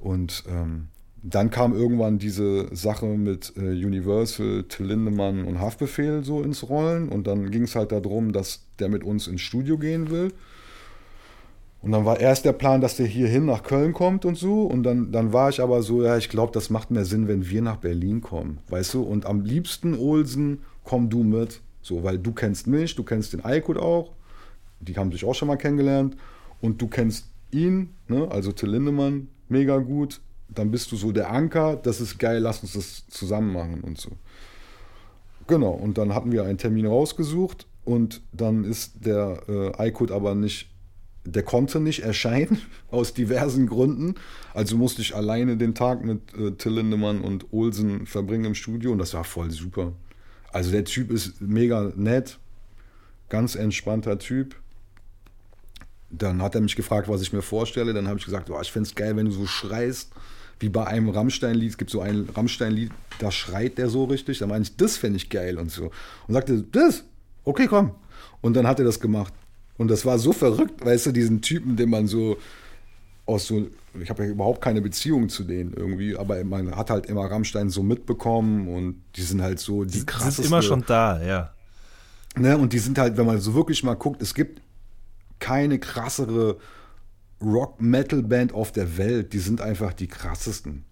Und ähm, dann kam irgendwann diese Sache mit äh, Universal, Till Lindemann und Haftbefehl so ins Rollen und dann ging es halt darum, dass der mit uns ins Studio gehen will. Und dann war erst der Plan, dass der hierhin nach Köln kommt und so. Und dann, dann war ich aber so, ja, ich glaube, das macht mehr Sinn, wenn wir nach Berlin kommen. Weißt du? Und am liebsten, Olsen, komm du mit. So, weil du kennst mich, du kennst den Aykut auch die haben sich auch schon mal kennengelernt und du kennst ihn, ne, also Till Lindemann, mega gut, dann bist du so der Anker, das ist geil, lass uns das zusammen machen und so. Genau, und dann hatten wir einen Termin rausgesucht und dann ist der äh, Aykut aber nicht, der konnte nicht erscheinen, [laughs] aus diversen Gründen. Also musste ich alleine den Tag mit äh, Till Lindemann und Olsen verbringen im Studio und das war voll super. Also der Typ ist mega nett, ganz entspannter Typ. Dann hat er mich gefragt, was ich mir vorstelle. Dann habe ich gesagt, oh, ich fände es geil, wenn du so schreist, wie bei einem Rammstein-Lied. Es gibt so ein Rammstein-Lied, da schreit der so richtig. Da meine ich, das fände ich geil und so. Und sagte, das? Okay, komm. Und dann hat er das gemacht. Und das war so verrückt, weißt du, diesen Typen, den man so aus so, ich habe ja überhaupt keine Beziehung zu denen irgendwie, aber man hat halt immer Rammstein so mitbekommen und die sind halt so die, die krassesten. sind immer schon da, ja. Ne, und die sind halt, wenn man so wirklich mal guckt, es gibt keine krassere Rock-Metal-Band auf der Welt. Die sind einfach die krassesten.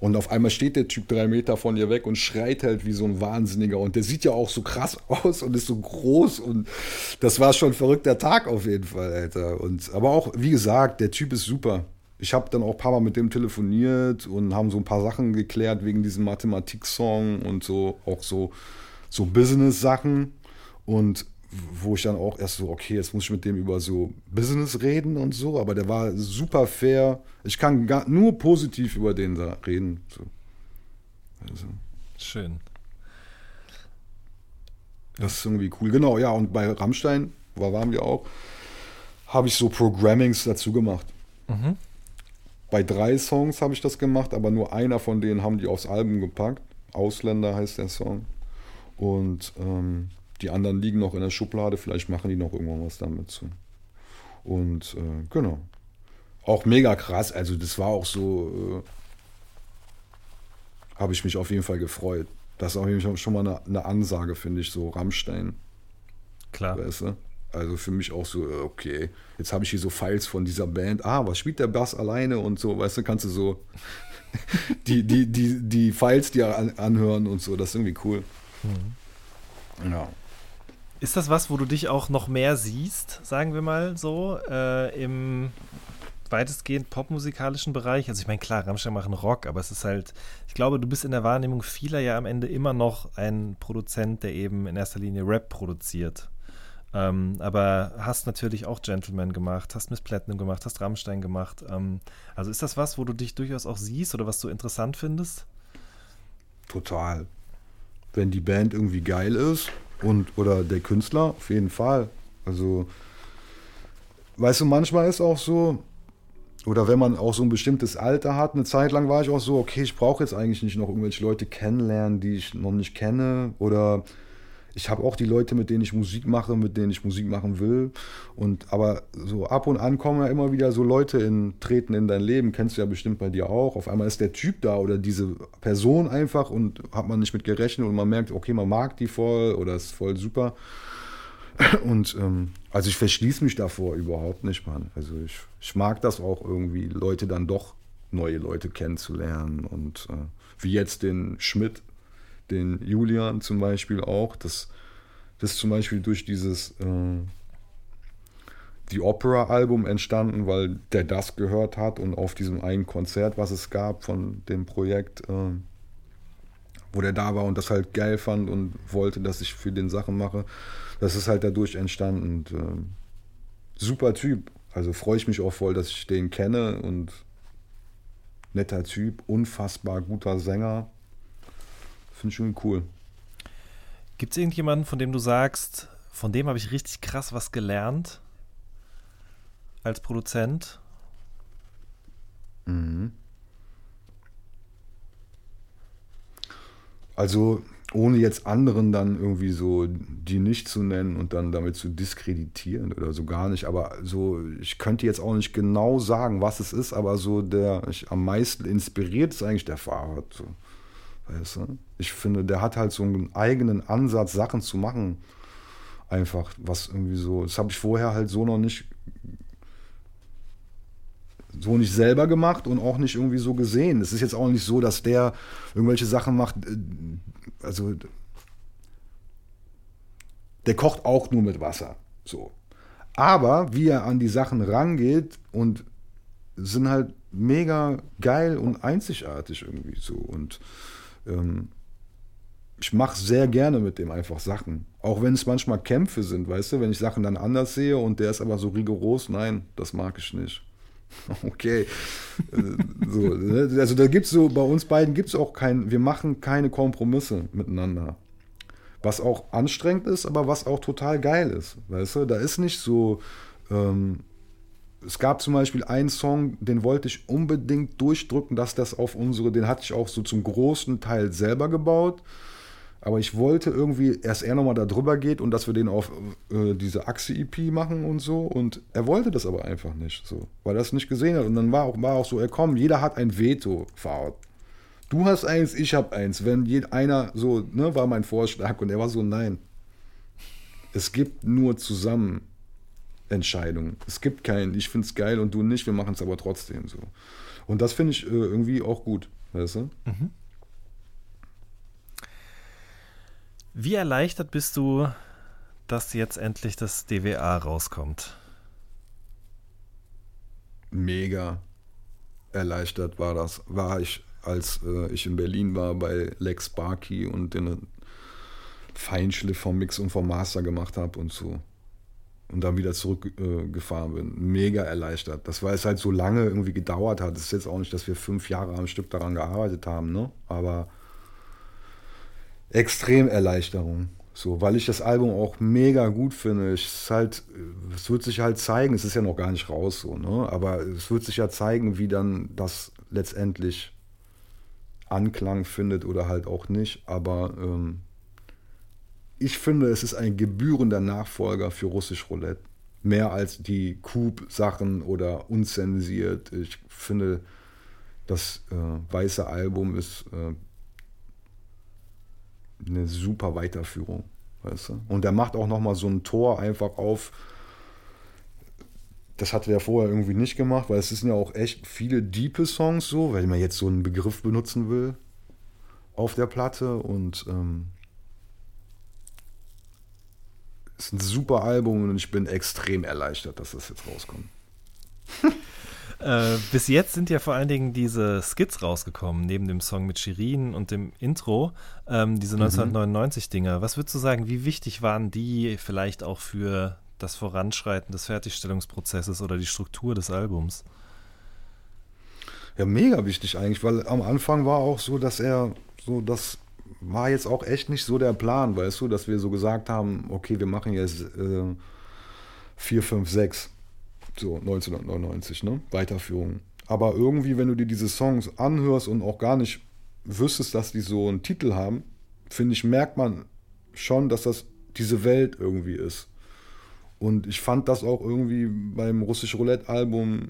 Und auf einmal steht der Typ drei Meter von ihr weg und schreit halt wie so ein Wahnsinniger. Und der sieht ja auch so krass [laughs] aus und ist so groß. Und das war schon ein verrückter Tag auf jeden Fall, Alter. Und, aber auch, wie gesagt, der Typ ist super. Ich habe dann auch ein paar Mal mit dem telefoniert und haben so ein paar Sachen geklärt wegen diesem Mathematik-Song und so, auch so, so Business-Sachen. Und wo ich dann auch erst so, okay, jetzt muss ich mit dem über so Business reden und so, aber der war super fair. Ich kann gar, nur positiv über den da reden. So. Also, Schön. das ist irgendwie cool. Genau, ja, und bei Rammstein, wo waren wir auch, habe ich so Programmings dazu gemacht. Mhm. Bei drei Songs habe ich das gemacht, aber nur einer von denen haben die aufs Album gepackt. Ausländer heißt der Song. Und ähm, die anderen liegen noch in der Schublade. Vielleicht machen die noch irgendwann was damit zu. Und äh, genau. Auch mega krass. Also das war auch so, äh, habe ich mich auf jeden Fall gefreut. Das ist auf jeden Fall schon mal eine, eine Ansage, finde ich, so Rammstein. Klar. Weißt du? Also für mich auch so, äh, okay, jetzt habe ich hier so Files von dieser Band. Ah, was spielt der Bass alleine und so, weißt du, kannst du so [laughs] die, die, die, die Files dir an, anhören und so. Das ist irgendwie cool. Ja. Ist das was, wo du dich auch noch mehr siehst, sagen wir mal so, äh, im weitestgehend popmusikalischen Bereich? Also ich meine, klar, Rammstein machen Rock, aber es ist halt, ich glaube, du bist in der Wahrnehmung vieler ja am Ende immer noch ein Produzent, der eben in erster Linie Rap produziert. Ähm, aber hast natürlich auch Gentleman gemacht, hast Miss Platinum gemacht, hast Rammstein gemacht. Ähm, also ist das was, wo du dich durchaus auch siehst oder was du interessant findest? Total. Wenn die Band irgendwie geil ist und oder der Künstler, auf jeden Fall. Also, weißt du, manchmal ist auch so, oder wenn man auch so ein bestimmtes Alter hat, eine Zeit lang war ich auch so, okay, ich brauche jetzt eigentlich nicht noch irgendwelche Leute kennenlernen, die ich noch nicht kenne. Oder ich habe auch die Leute, mit denen ich Musik mache, mit denen ich Musik machen will. Und aber so ab und an kommen ja immer wieder so Leute in, treten in dein Leben, kennst du ja bestimmt bei dir auch. Auf einmal ist der Typ da oder diese Person einfach und hat man nicht mit gerechnet und man merkt, okay, man mag die voll oder ist voll super. [laughs] Und ähm, also ich verschließe mich davor überhaupt nicht, Mann. Also ich, ich mag das auch irgendwie, Leute dann doch neue Leute kennenzulernen. Und äh, wie jetzt den Schmidt, den Julian zum Beispiel auch. Das, das zum Beispiel durch dieses äh, die Opera-Album entstanden, weil der das gehört hat und auf diesem einen Konzert, was es gab von dem Projekt, äh, wo der da war und das halt geil fand und wollte, dass ich für den Sachen mache. Das ist halt dadurch entstanden. Und, äh, super Typ. Also freue ich mich auch voll, dass ich den kenne und netter Typ, unfassbar guter Sänger. Finde ich schon cool. Gibt es irgendjemanden, von dem du sagst, von dem habe ich richtig krass was gelernt als Produzent? Mhm. Also ohne jetzt anderen dann irgendwie so die nicht zu nennen und dann damit zu diskreditieren oder so gar nicht. Aber so, ich könnte jetzt auch nicht genau sagen, was es ist, aber so der ich am meisten inspiriert ist eigentlich der Fahrer. So. Weißt du? Ich finde, der hat halt so einen eigenen Ansatz, Sachen zu machen. Einfach, was irgendwie so, das habe ich vorher halt so noch nicht so nicht selber gemacht und auch nicht irgendwie so gesehen. Es ist jetzt auch nicht so, dass der irgendwelche Sachen macht, äh, also der kocht auch nur mit Wasser. So. Aber wie er an die Sachen rangeht und sind halt mega geil und einzigartig irgendwie so. Und ähm, ich mache sehr gerne mit dem einfach Sachen. Auch wenn es manchmal Kämpfe sind, weißt du, wenn ich Sachen dann anders sehe und der ist aber so rigoros, nein, das mag ich nicht. [laughs] Okay. so, ne? also da gibt es so, bei uns beiden gibt es auch kein, wir machen keine Kompromisse miteinander. Was auch anstrengend ist, aber was auch total geil ist. Weißt du, da ist nicht so. Ähm, es gab zum Beispiel einen Song, den wollte ich unbedingt durchdrücken, dass das auf unsere, den hatte ich auch so zum großen Teil selber gebaut. Aber ich wollte irgendwie, erst er nochmal da drüber geht und dass wir den auf äh, diese Achse-EP machen und so. Und er wollte das aber einfach nicht so, weil er es nicht gesehen hat. Und dann war auch, war auch so, er komm, jeder hat ein Veto, Fahrt. Du hast eins, ich hab eins. Wenn jed, einer so, ne, war mein Vorschlag und er war so, nein. Es gibt nur zusammen Entscheidungen. Es gibt keinen, ich find's geil und du nicht, wir machen es aber trotzdem so. Und das finde ich äh, irgendwie auch gut, weißt du? Mhm. Wie erleichtert bist du, dass jetzt endlich das DWA rauskommt? Mega erleichtert war das, war ich, als äh, ich in Berlin war bei Lex Barkey und den Feinschliff vom Mix und vom Master gemacht habe und so. Und dann wieder zurückgefahren äh, bin. Mega erleichtert. Das, weil es halt so lange irgendwie gedauert hat. Es ist jetzt auch nicht, dass wir fünf Jahre am Stück daran gearbeitet haben, ne? Aber extrem Erleichterung. So, weil ich das Album auch mega gut finde. Ich, es, halt, es wird sich halt zeigen, es ist ja noch gar nicht raus, so, ne? aber es wird sich ja zeigen, wie dann das letztendlich Anklang findet oder halt auch nicht. Aber ähm, ich finde, es ist ein gebührender Nachfolger für Russisch Roulette. Mehr als die Coop-Sachen oder unzensiert. Ich finde, das äh, weiße Album ist äh, eine super Weiterführung. Weißt du? Und der macht auch nochmal so ein Tor einfach auf. Das hatte er vorher irgendwie nicht gemacht, weil es sind ja auch echt viele diepe Songs so, weil man jetzt so einen Begriff benutzen will auf der Platte. Und ähm, es ist ein super Album und ich bin extrem erleichtert, dass das jetzt rauskommt. [laughs] Äh, bis jetzt sind ja vor allen Dingen diese Skits rausgekommen, neben dem Song mit Shirin und dem Intro, ähm, diese 1999-Dinger. Mhm. Was würdest du sagen, wie wichtig waren die vielleicht auch für das Voranschreiten des Fertigstellungsprozesses oder die Struktur des Albums? Ja, mega wichtig eigentlich, weil am Anfang war auch so, dass er so, das war jetzt auch echt nicht so der Plan, weißt du, dass wir so gesagt haben, okay, wir machen jetzt äh, 4, 5, 6 so 1999, ne? Weiterführung. Aber irgendwie, wenn du dir diese Songs anhörst und auch gar nicht wüsstest, dass die so einen Titel haben, finde ich, merkt man schon, dass das diese Welt irgendwie ist. Und ich fand das auch irgendwie beim Russisch Roulette-Album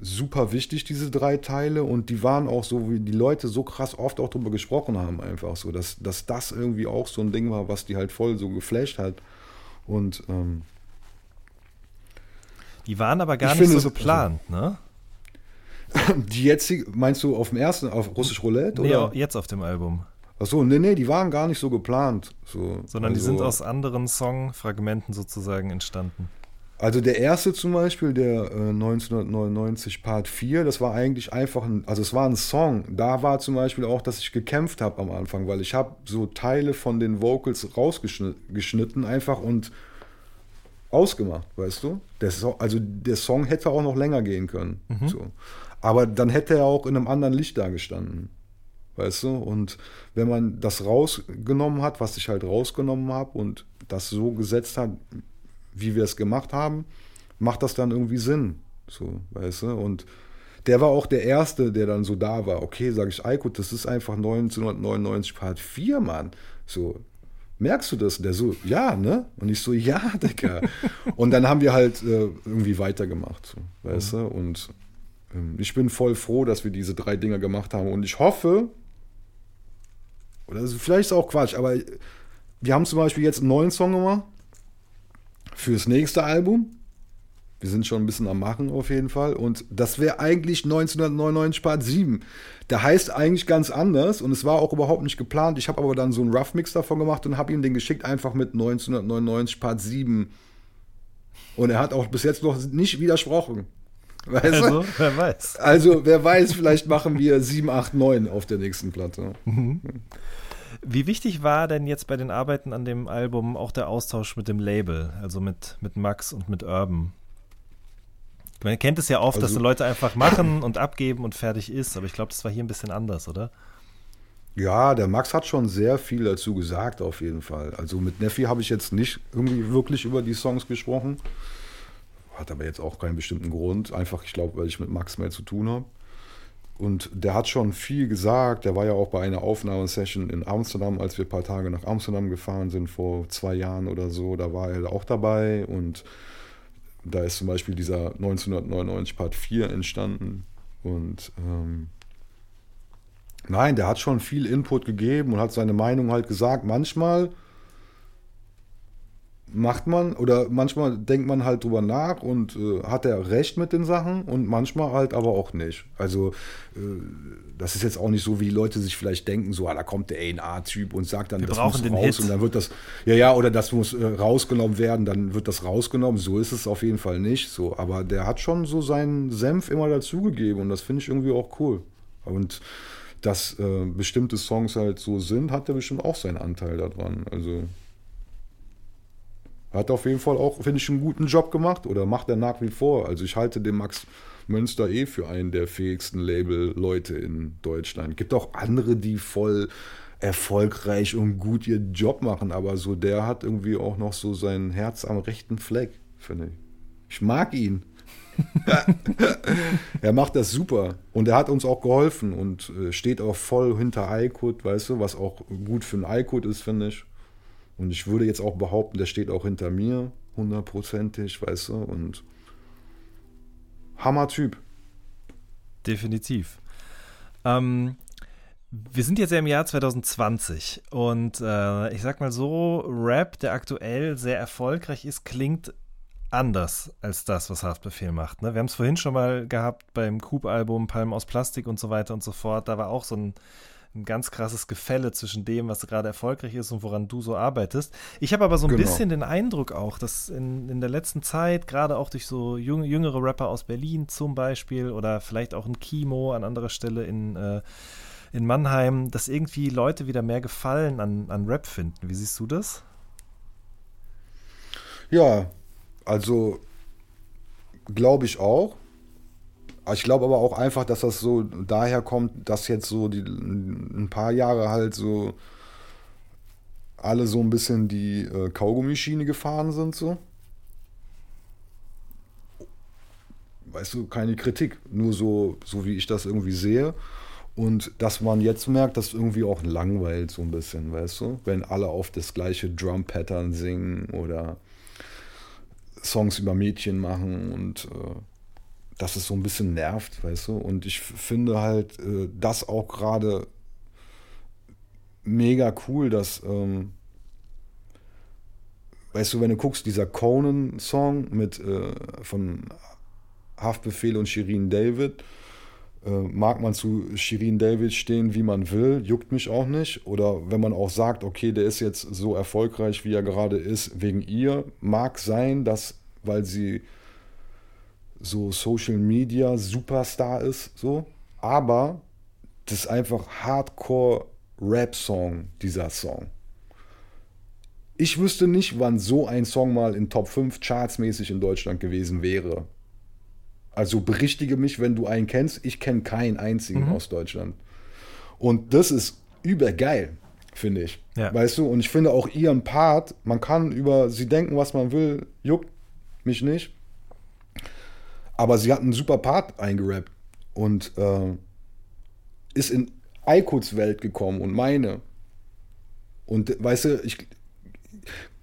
super wichtig, diese drei Teile. Und die waren auch so, wie die Leute so krass oft auch drüber gesprochen haben, einfach so, dass, dass das irgendwie auch so ein Ding war, was die halt voll so geflasht hat. Und ähm, die waren aber gar ich nicht so geplant, also, ne? [laughs] Die jetzige, meinst du auf dem ersten, auf Russisch Roulette? Nee, oder? jetzt auf dem Album. Achso, nee, nee, die waren gar nicht so geplant. So, Sondern also, die sind aus anderen Songfragmenten sozusagen entstanden. Also der erste zum Beispiel, der äh, 1999 Part 4, das war eigentlich einfach ein, also es war ein Song. Da war zum Beispiel auch, dass ich gekämpft habe am Anfang, weil ich habe so Teile von den Vocals rausgeschnitten einfach und ausgemacht, weißt du? Der Song, also der Song hätte auch noch länger gehen können. Mhm. So. Aber dann hätte er auch in einem anderen Licht da gestanden. Weißt du? Und wenn man das rausgenommen hat, was ich halt rausgenommen habe und das so gesetzt hat, wie wir es gemacht haben, macht das dann irgendwie Sinn. So, weißt du? Und der war auch der Erste, der dann so da war. Okay, sage ich, Eikut, das ist einfach 1999 Part 4, Mann. So, merkst du das? Und der so, ja, ne? Und ich so, [laughs] ja, Digga. und dann haben wir halt äh, irgendwie weitergemacht, so, weißt mhm. du? Und ähm, ich bin voll froh, dass wir diese drei Dinger gemacht haben. Und ich hoffe, oder vielleicht ist auch Quatsch, aber wir haben zum Beispiel jetzt einen neuen Song gemacht fürs nächste Album. Wir sind schon ein bisschen am Machen auf jeden Fall. Und das wäre eigentlich 1999 Part 7. Der heißt eigentlich ganz anders und es war auch überhaupt nicht geplant. Ich habe aber dann so einen Rough Mix davon gemacht und habe ihm den geschickt, einfach mit 1999 Part 7. Und er hat auch bis jetzt noch nicht widersprochen. Weißt also, du? wer weiß. Also, wer weiß, vielleicht machen wir 7, 8, 9 auf der nächsten Platte. Mhm. Wie wichtig war denn jetzt bei den Arbeiten an dem Album auch der Austausch mit dem Label, also mit, mit Max und mit Urban? Man kennt es ja oft, also, dass die Leute einfach machen und abgeben und fertig ist, aber ich glaube, das war hier ein bisschen anders, oder? Ja, der Max hat schon sehr viel dazu gesagt, auf jeden Fall. Also mit Neffi habe ich jetzt nicht irgendwie wirklich über die Songs gesprochen. Hat aber jetzt auch keinen bestimmten Grund. Einfach, ich glaube, weil ich mit Max mehr zu tun habe. Und der hat schon viel gesagt. Der war ja auch bei einer Aufnahmesession in Amsterdam, als wir ein paar Tage nach Amsterdam gefahren sind, vor zwei Jahren oder so. Da war er auch dabei und da ist zum Beispiel dieser 1999 Part 4 entstanden. Und ähm, nein, der hat schon viel Input gegeben und hat seine Meinung halt gesagt. Manchmal macht man oder manchmal denkt man halt drüber nach und äh, hat er recht mit den Sachen und manchmal halt aber auch nicht. Also äh, das ist jetzt auch nicht so, wie Leute sich vielleicht denken, so, ah, da kommt der A&R-Typ und sagt dann, Wir das muss raus Hit. und dann wird das, ja, ja, oder das muss äh, rausgenommen werden, dann wird das rausgenommen. So ist es auf jeden Fall nicht. So, aber der hat schon so seinen Senf immer dazugegeben und das finde ich irgendwie auch cool. Und dass äh, bestimmte Songs halt so sind, hat er bestimmt auch seinen Anteil daran. Also hat auf jeden Fall auch, finde ich, einen guten Job gemacht oder macht er nach wie vor. Also ich halte den Max Münster eh für einen der fähigsten Label-Leute in Deutschland. Gibt auch andere, die voll erfolgreich und gut ihren Job machen, aber so der hat irgendwie auch noch so sein Herz am rechten Fleck, finde ich. Ich mag ihn. [laughs] er macht das super und er hat uns auch geholfen und äh, steht auch voll hinter iCode, weißt du, was auch gut für ein iCode ist, finde ich. Und ich würde jetzt auch behaupten, der steht auch hinter mir, hundertprozentig, weißt du, und Hammer-Typ. Definitiv. Ähm, wir sind jetzt ja im Jahr 2020 und äh, ich sag mal so, Rap, der aktuell sehr erfolgreich ist, klingt anders als das, was Haftbefehl macht. Ne? Wir haben es vorhin schon mal gehabt beim Coop-Album Palm aus Plastik und so weiter und so fort. Da war auch so ein ein ganz krasses Gefälle zwischen dem, was gerade erfolgreich ist und woran du so arbeitest. Ich habe aber so ein genau. bisschen den Eindruck auch, dass in, in der letzten Zeit, gerade auch durch so jüng, jüngere Rapper aus Berlin zum Beispiel oder vielleicht auch ein Kimo an anderer Stelle in, äh, in Mannheim, dass irgendwie Leute wieder mehr Gefallen an, an Rap finden. Wie siehst du das? Ja, also glaube ich auch. Ich glaube aber auch einfach, dass das so daher kommt, dass jetzt so die, ein paar Jahre halt so alle so ein bisschen die äh, Kaugummischiene gefahren sind, so. Weißt du, keine Kritik, nur so, so wie ich das irgendwie sehe. Und dass man jetzt merkt, dass irgendwie auch langweilt so ein bisschen, weißt du? Wenn alle auf das gleiche Drum-Pattern singen oder Songs über Mädchen machen und äh, dass es so ein bisschen nervt, weißt du? Und ich finde halt äh, das auch gerade mega cool, dass, ähm, weißt du, wenn du guckst, dieser Conan-Song mit äh, von Haftbefehl und Shirin David, äh, mag man zu Shirin David stehen, wie man will, juckt mich auch nicht. Oder wenn man auch sagt, okay, der ist jetzt so erfolgreich, wie er gerade ist, wegen ihr, mag sein, dass, weil sie so Social Media Superstar ist, so. Aber das ist einfach Hardcore Rap-Song, dieser Song. Ich wüsste nicht, wann so ein Song mal in Top 5 chartsmäßig in Deutschland gewesen wäre. Also berichtige mich, wenn du einen kennst. Ich kenne keinen einzigen mhm. aus Deutschland. Und das ist übergeil, finde ich. Ja. Weißt du? Und ich finde auch ihren Part, man kann über sie denken, was man will, juckt mich nicht. Aber sie hat einen super Part eingerappt und äh, ist in Aikuts Welt gekommen und meine. Und weißt du, ich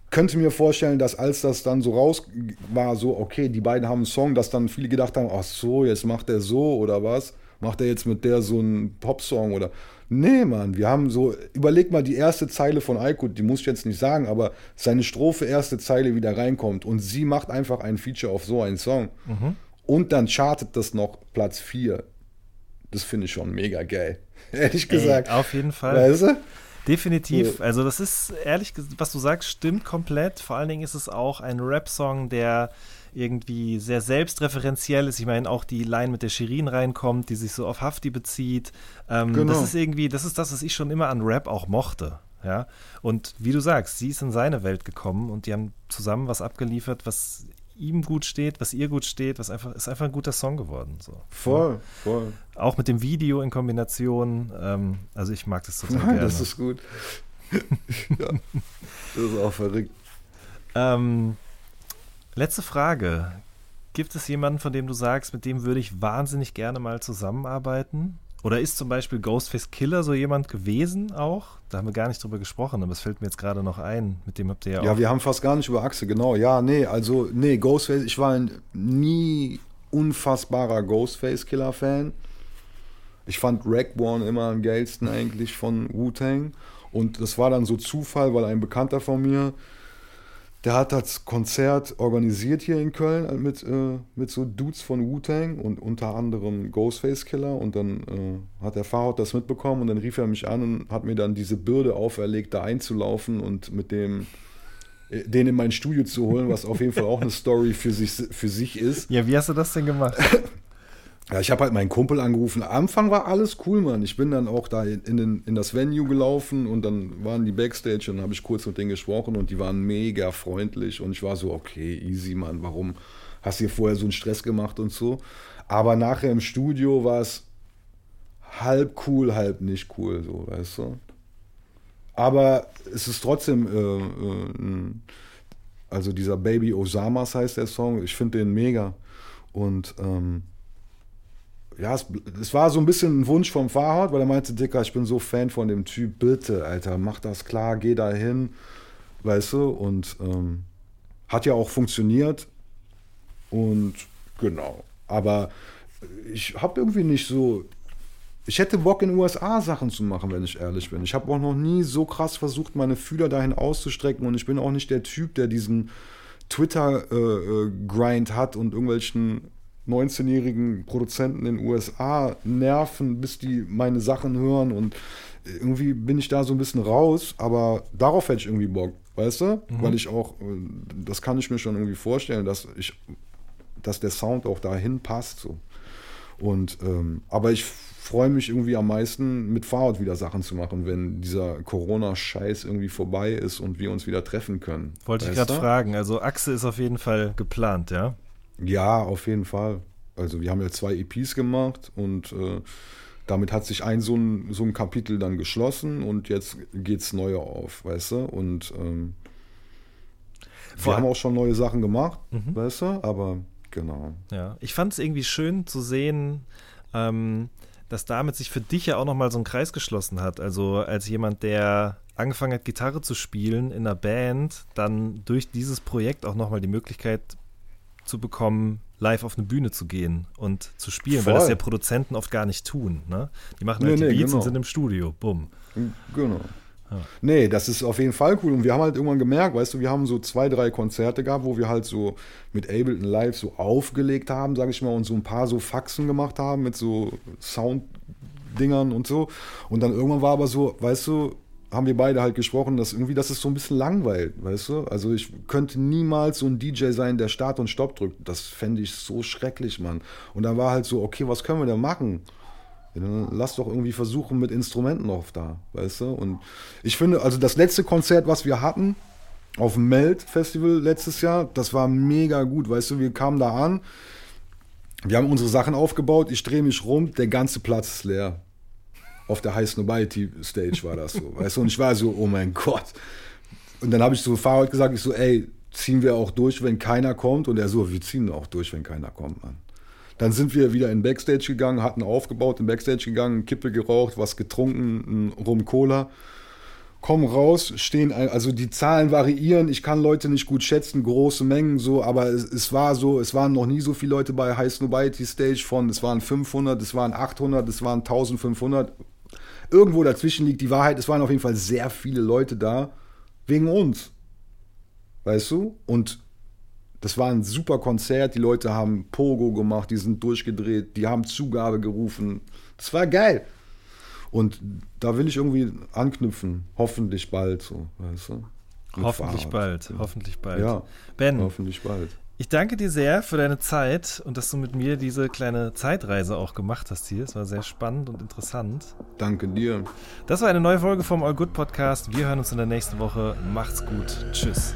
könnte mir vorstellen, dass als das dann so raus war, so, okay, die beiden haben einen Song, dass dann viele gedacht haben, ach so, jetzt macht er so oder was? Macht er jetzt mit der so einen Popsong oder. Nee, Mann, wir haben so, überleg mal die erste Zeile von Aykut, die muss ich jetzt nicht sagen, aber seine Strophe, erste Zeile wieder reinkommt und sie macht einfach ein Feature auf so einen Song. Mhm. Und dann chartet das noch Platz 4. Das finde ich schon mega geil. [laughs] Ehrlich gesagt. Ey, auf jeden Fall. Weißt du? Definitiv. Also, das ist ehrlich, was du sagst, stimmt komplett. Vor allen Dingen ist es auch ein Rap-Song, der irgendwie sehr selbstreferenziell ist. Ich meine, auch die Line mit der Shirin reinkommt, die sich so auf Hafti bezieht. Ähm, genau. Das ist irgendwie, das ist das, was ich schon immer an Rap auch mochte. Ja, und wie du sagst, sie ist in seine Welt gekommen und die haben zusammen was abgeliefert, was ihm gut steht, was ihr gut steht, was einfach ist einfach ein guter Song geworden. So. Voll, voll. Auch mit dem Video in Kombination. Ähm, also ich mag das total Nein, gerne. Das ist gut. [laughs] ja, das ist auch verrückt. Ähm, letzte Frage. Gibt es jemanden, von dem du sagst, mit dem würde ich wahnsinnig gerne mal zusammenarbeiten? Oder ist zum Beispiel Ghostface Killer so jemand gewesen auch? Da haben wir gar nicht drüber gesprochen, aber es fällt mir jetzt gerade noch ein. Mit dem habt ihr ja auch. Ja, wir haben fast gar nicht über Achse, genau. Ja, nee, also, nee, Ghostface, ich war ein nie unfassbarer Ghostface Killer-Fan. Ich fand One immer am geilsten eigentlich von Wu-Tang. Und das war dann so Zufall, weil ein Bekannter von mir der hat das Konzert organisiert hier in Köln mit, äh, mit so Dudes von Wu-Tang und unter anderem Ghostface Killer. Und dann äh, hat der Fahrhaut das mitbekommen und dann rief er mich an und hat mir dann diese Bürde auferlegt, da einzulaufen und mit dem äh, den in mein Studio zu holen, was auf jeden Fall auch eine Story für sich, für sich ist. Ja, wie hast du das denn gemacht? [laughs] Ja, ich habe halt meinen Kumpel angerufen. Am Anfang war alles cool, Mann. Ich bin dann auch da in, den, in das Venue gelaufen und dann waren die Backstage und habe ich kurz mit denen gesprochen und die waren mega freundlich und ich war so, okay, easy, Mann, warum hast du hier vorher so einen Stress gemacht und so. Aber nachher im Studio war es halb cool, halb nicht cool, so, weißt du. Aber es ist trotzdem, äh, äh, also dieser Baby Osamas heißt der Song, ich finde den mega. Und ähm, ja, es, es, war so ein bisschen ein Wunsch vom Fahrrad, weil er meinte, Dicker, ich bin so Fan von dem Typ, bitte, Alter, mach das klar, geh da hin, weißt du, und ähm, hat ja auch funktioniert. Und genau, aber ich habe irgendwie nicht so, ich hätte Bock in den USA Sachen zu machen, wenn ich ehrlich bin. Ich habe auch noch nie so krass versucht, meine Fühler dahin auszustrecken. Und ich bin auch nicht der Typ, der diesen Twitter-Grind äh, äh hat und irgendwelchen 19-jährigen Produzenten in den USA nerven, bis die meine Sachen hören und irgendwie bin ich da so ein bisschen raus, aber darauf hätte ich irgendwie Bock, weißt du? Mhm. Weil ich auch, äh, das kann ich mir schon irgendwie vorstellen, dass ich, dass der Sound auch dahin passt. So. Und ähm, aber ich freue mich irgendwie am meisten, mit Fahrrad wieder Sachen zu machen, wenn dieser Corona-Scheiß irgendwie vorbei ist und wir uns wieder treffen können. Wollte ich gerade fragen. Also Achse ist auf jeden Fall geplant, ja? Ja, auf jeden Fall. Also wir haben ja zwei EPs gemacht und äh, damit hat sich ein so, ein so ein Kapitel dann geschlossen und jetzt geht's neue auf, weißt du? Und ähm, wir haben auch schon neue Sachen gemacht, mhm. weißt du? Aber genau. Ja, ich fand es irgendwie schön zu sehen, ähm, dass damit sich für dich ja auch nochmal so ein Kreis geschlossen hat. Also als jemand, der angefangen hat, Gitarre zu spielen in einer Band, dann durch dieses Projekt auch nochmal die Möglichkeit zu bekommen, live auf eine Bühne zu gehen und zu spielen, Voll. weil das ja Produzenten oft gar nicht tun. Ne? Die machen halt nee, die Beats genau. und sind im Studio. Bumm. Genau. Ja. Nee, das ist auf jeden Fall cool. Und wir haben halt irgendwann gemerkt, weißt du, wir haben so zwei, drei Konzerte gehabt, wo wir halt so mit Ableton Live so aufgelegt haben, sag ich mal, und so ein paar so Faxen gemacht haben mit so Sound-Dingern und so. Und dann irgendwann war aber so, weißt du, haben wir beide halt gesprochen, dass irgendwie das ist so ein bisschen langweilt, weißt du? Also ich könnte niemals so ein DJ sein, der Start und Stopp drückt. Das fände ich so schrecklich, Mann. Und dann war halt so, okay, was können wir denn machen? Ja, lass doch irgendwie versuchen mit Instrumenten auf da, weißt du? Und ich finde, also das letzte Konzert, was wir hatten, auf dem Meld Festival letztes Jahr, das war mega gut, weißt du? Wir kamen da an, wir haben unsere Sachen aufgebaut, ich drehe mich rum, der ganze Platz ist leer auf der High Snobiety Stage war das so, weißt du? Und ich war so, oh mein Gott. Und dann habe ich so Fahrrad gesagt, ich so, ey, ziehen wir auch durch, wenn keiner kommt? Und er so, wir ziehen auch durch, wenn keiner kommt, Mann. Dann sind wir wieder in Backstage gegangen, hatten aufgebaut, in Backstage gegangen, Kippe geraucht, was getrunken, Rum Cola. Kommen raus, stehen, also die Zahlen variieren, ich kann Leute nicht gut schätzen, große Mengen so, aber es, es war so, es waren noch nie so viele Leute bei High Snobiety Stage von, es waren 500, es waren 800, es waren 1500, irgendwo dazwischen liegt die Wahrheit. Es waren auf jeden Fall sehr viele Leute da wegen uns. Weißt du? Und das war ein super Konzert. Die Leute haben Pogo gemacht, die sind durchgedreht, die haben Zugabe gerufen. Das war geil. Und da will ich irgendwie anknüpfen. Hoffentlich bald so, weißt du? Hoffentlich Fahrrad. bald, hoffentlich bald. Ja, Ben, hoffentlich bald. Ich danke dir sehr für deine Zeit und dass du mit mir diese kleine Zeitreise auch gemacht hast hier. Es war sehr spannend und interessant. Danke dir. Das war eine neue Folge vom All Good Podcast. Wir hören uns in der nächsten Woche. Macht's gut. Tschüss.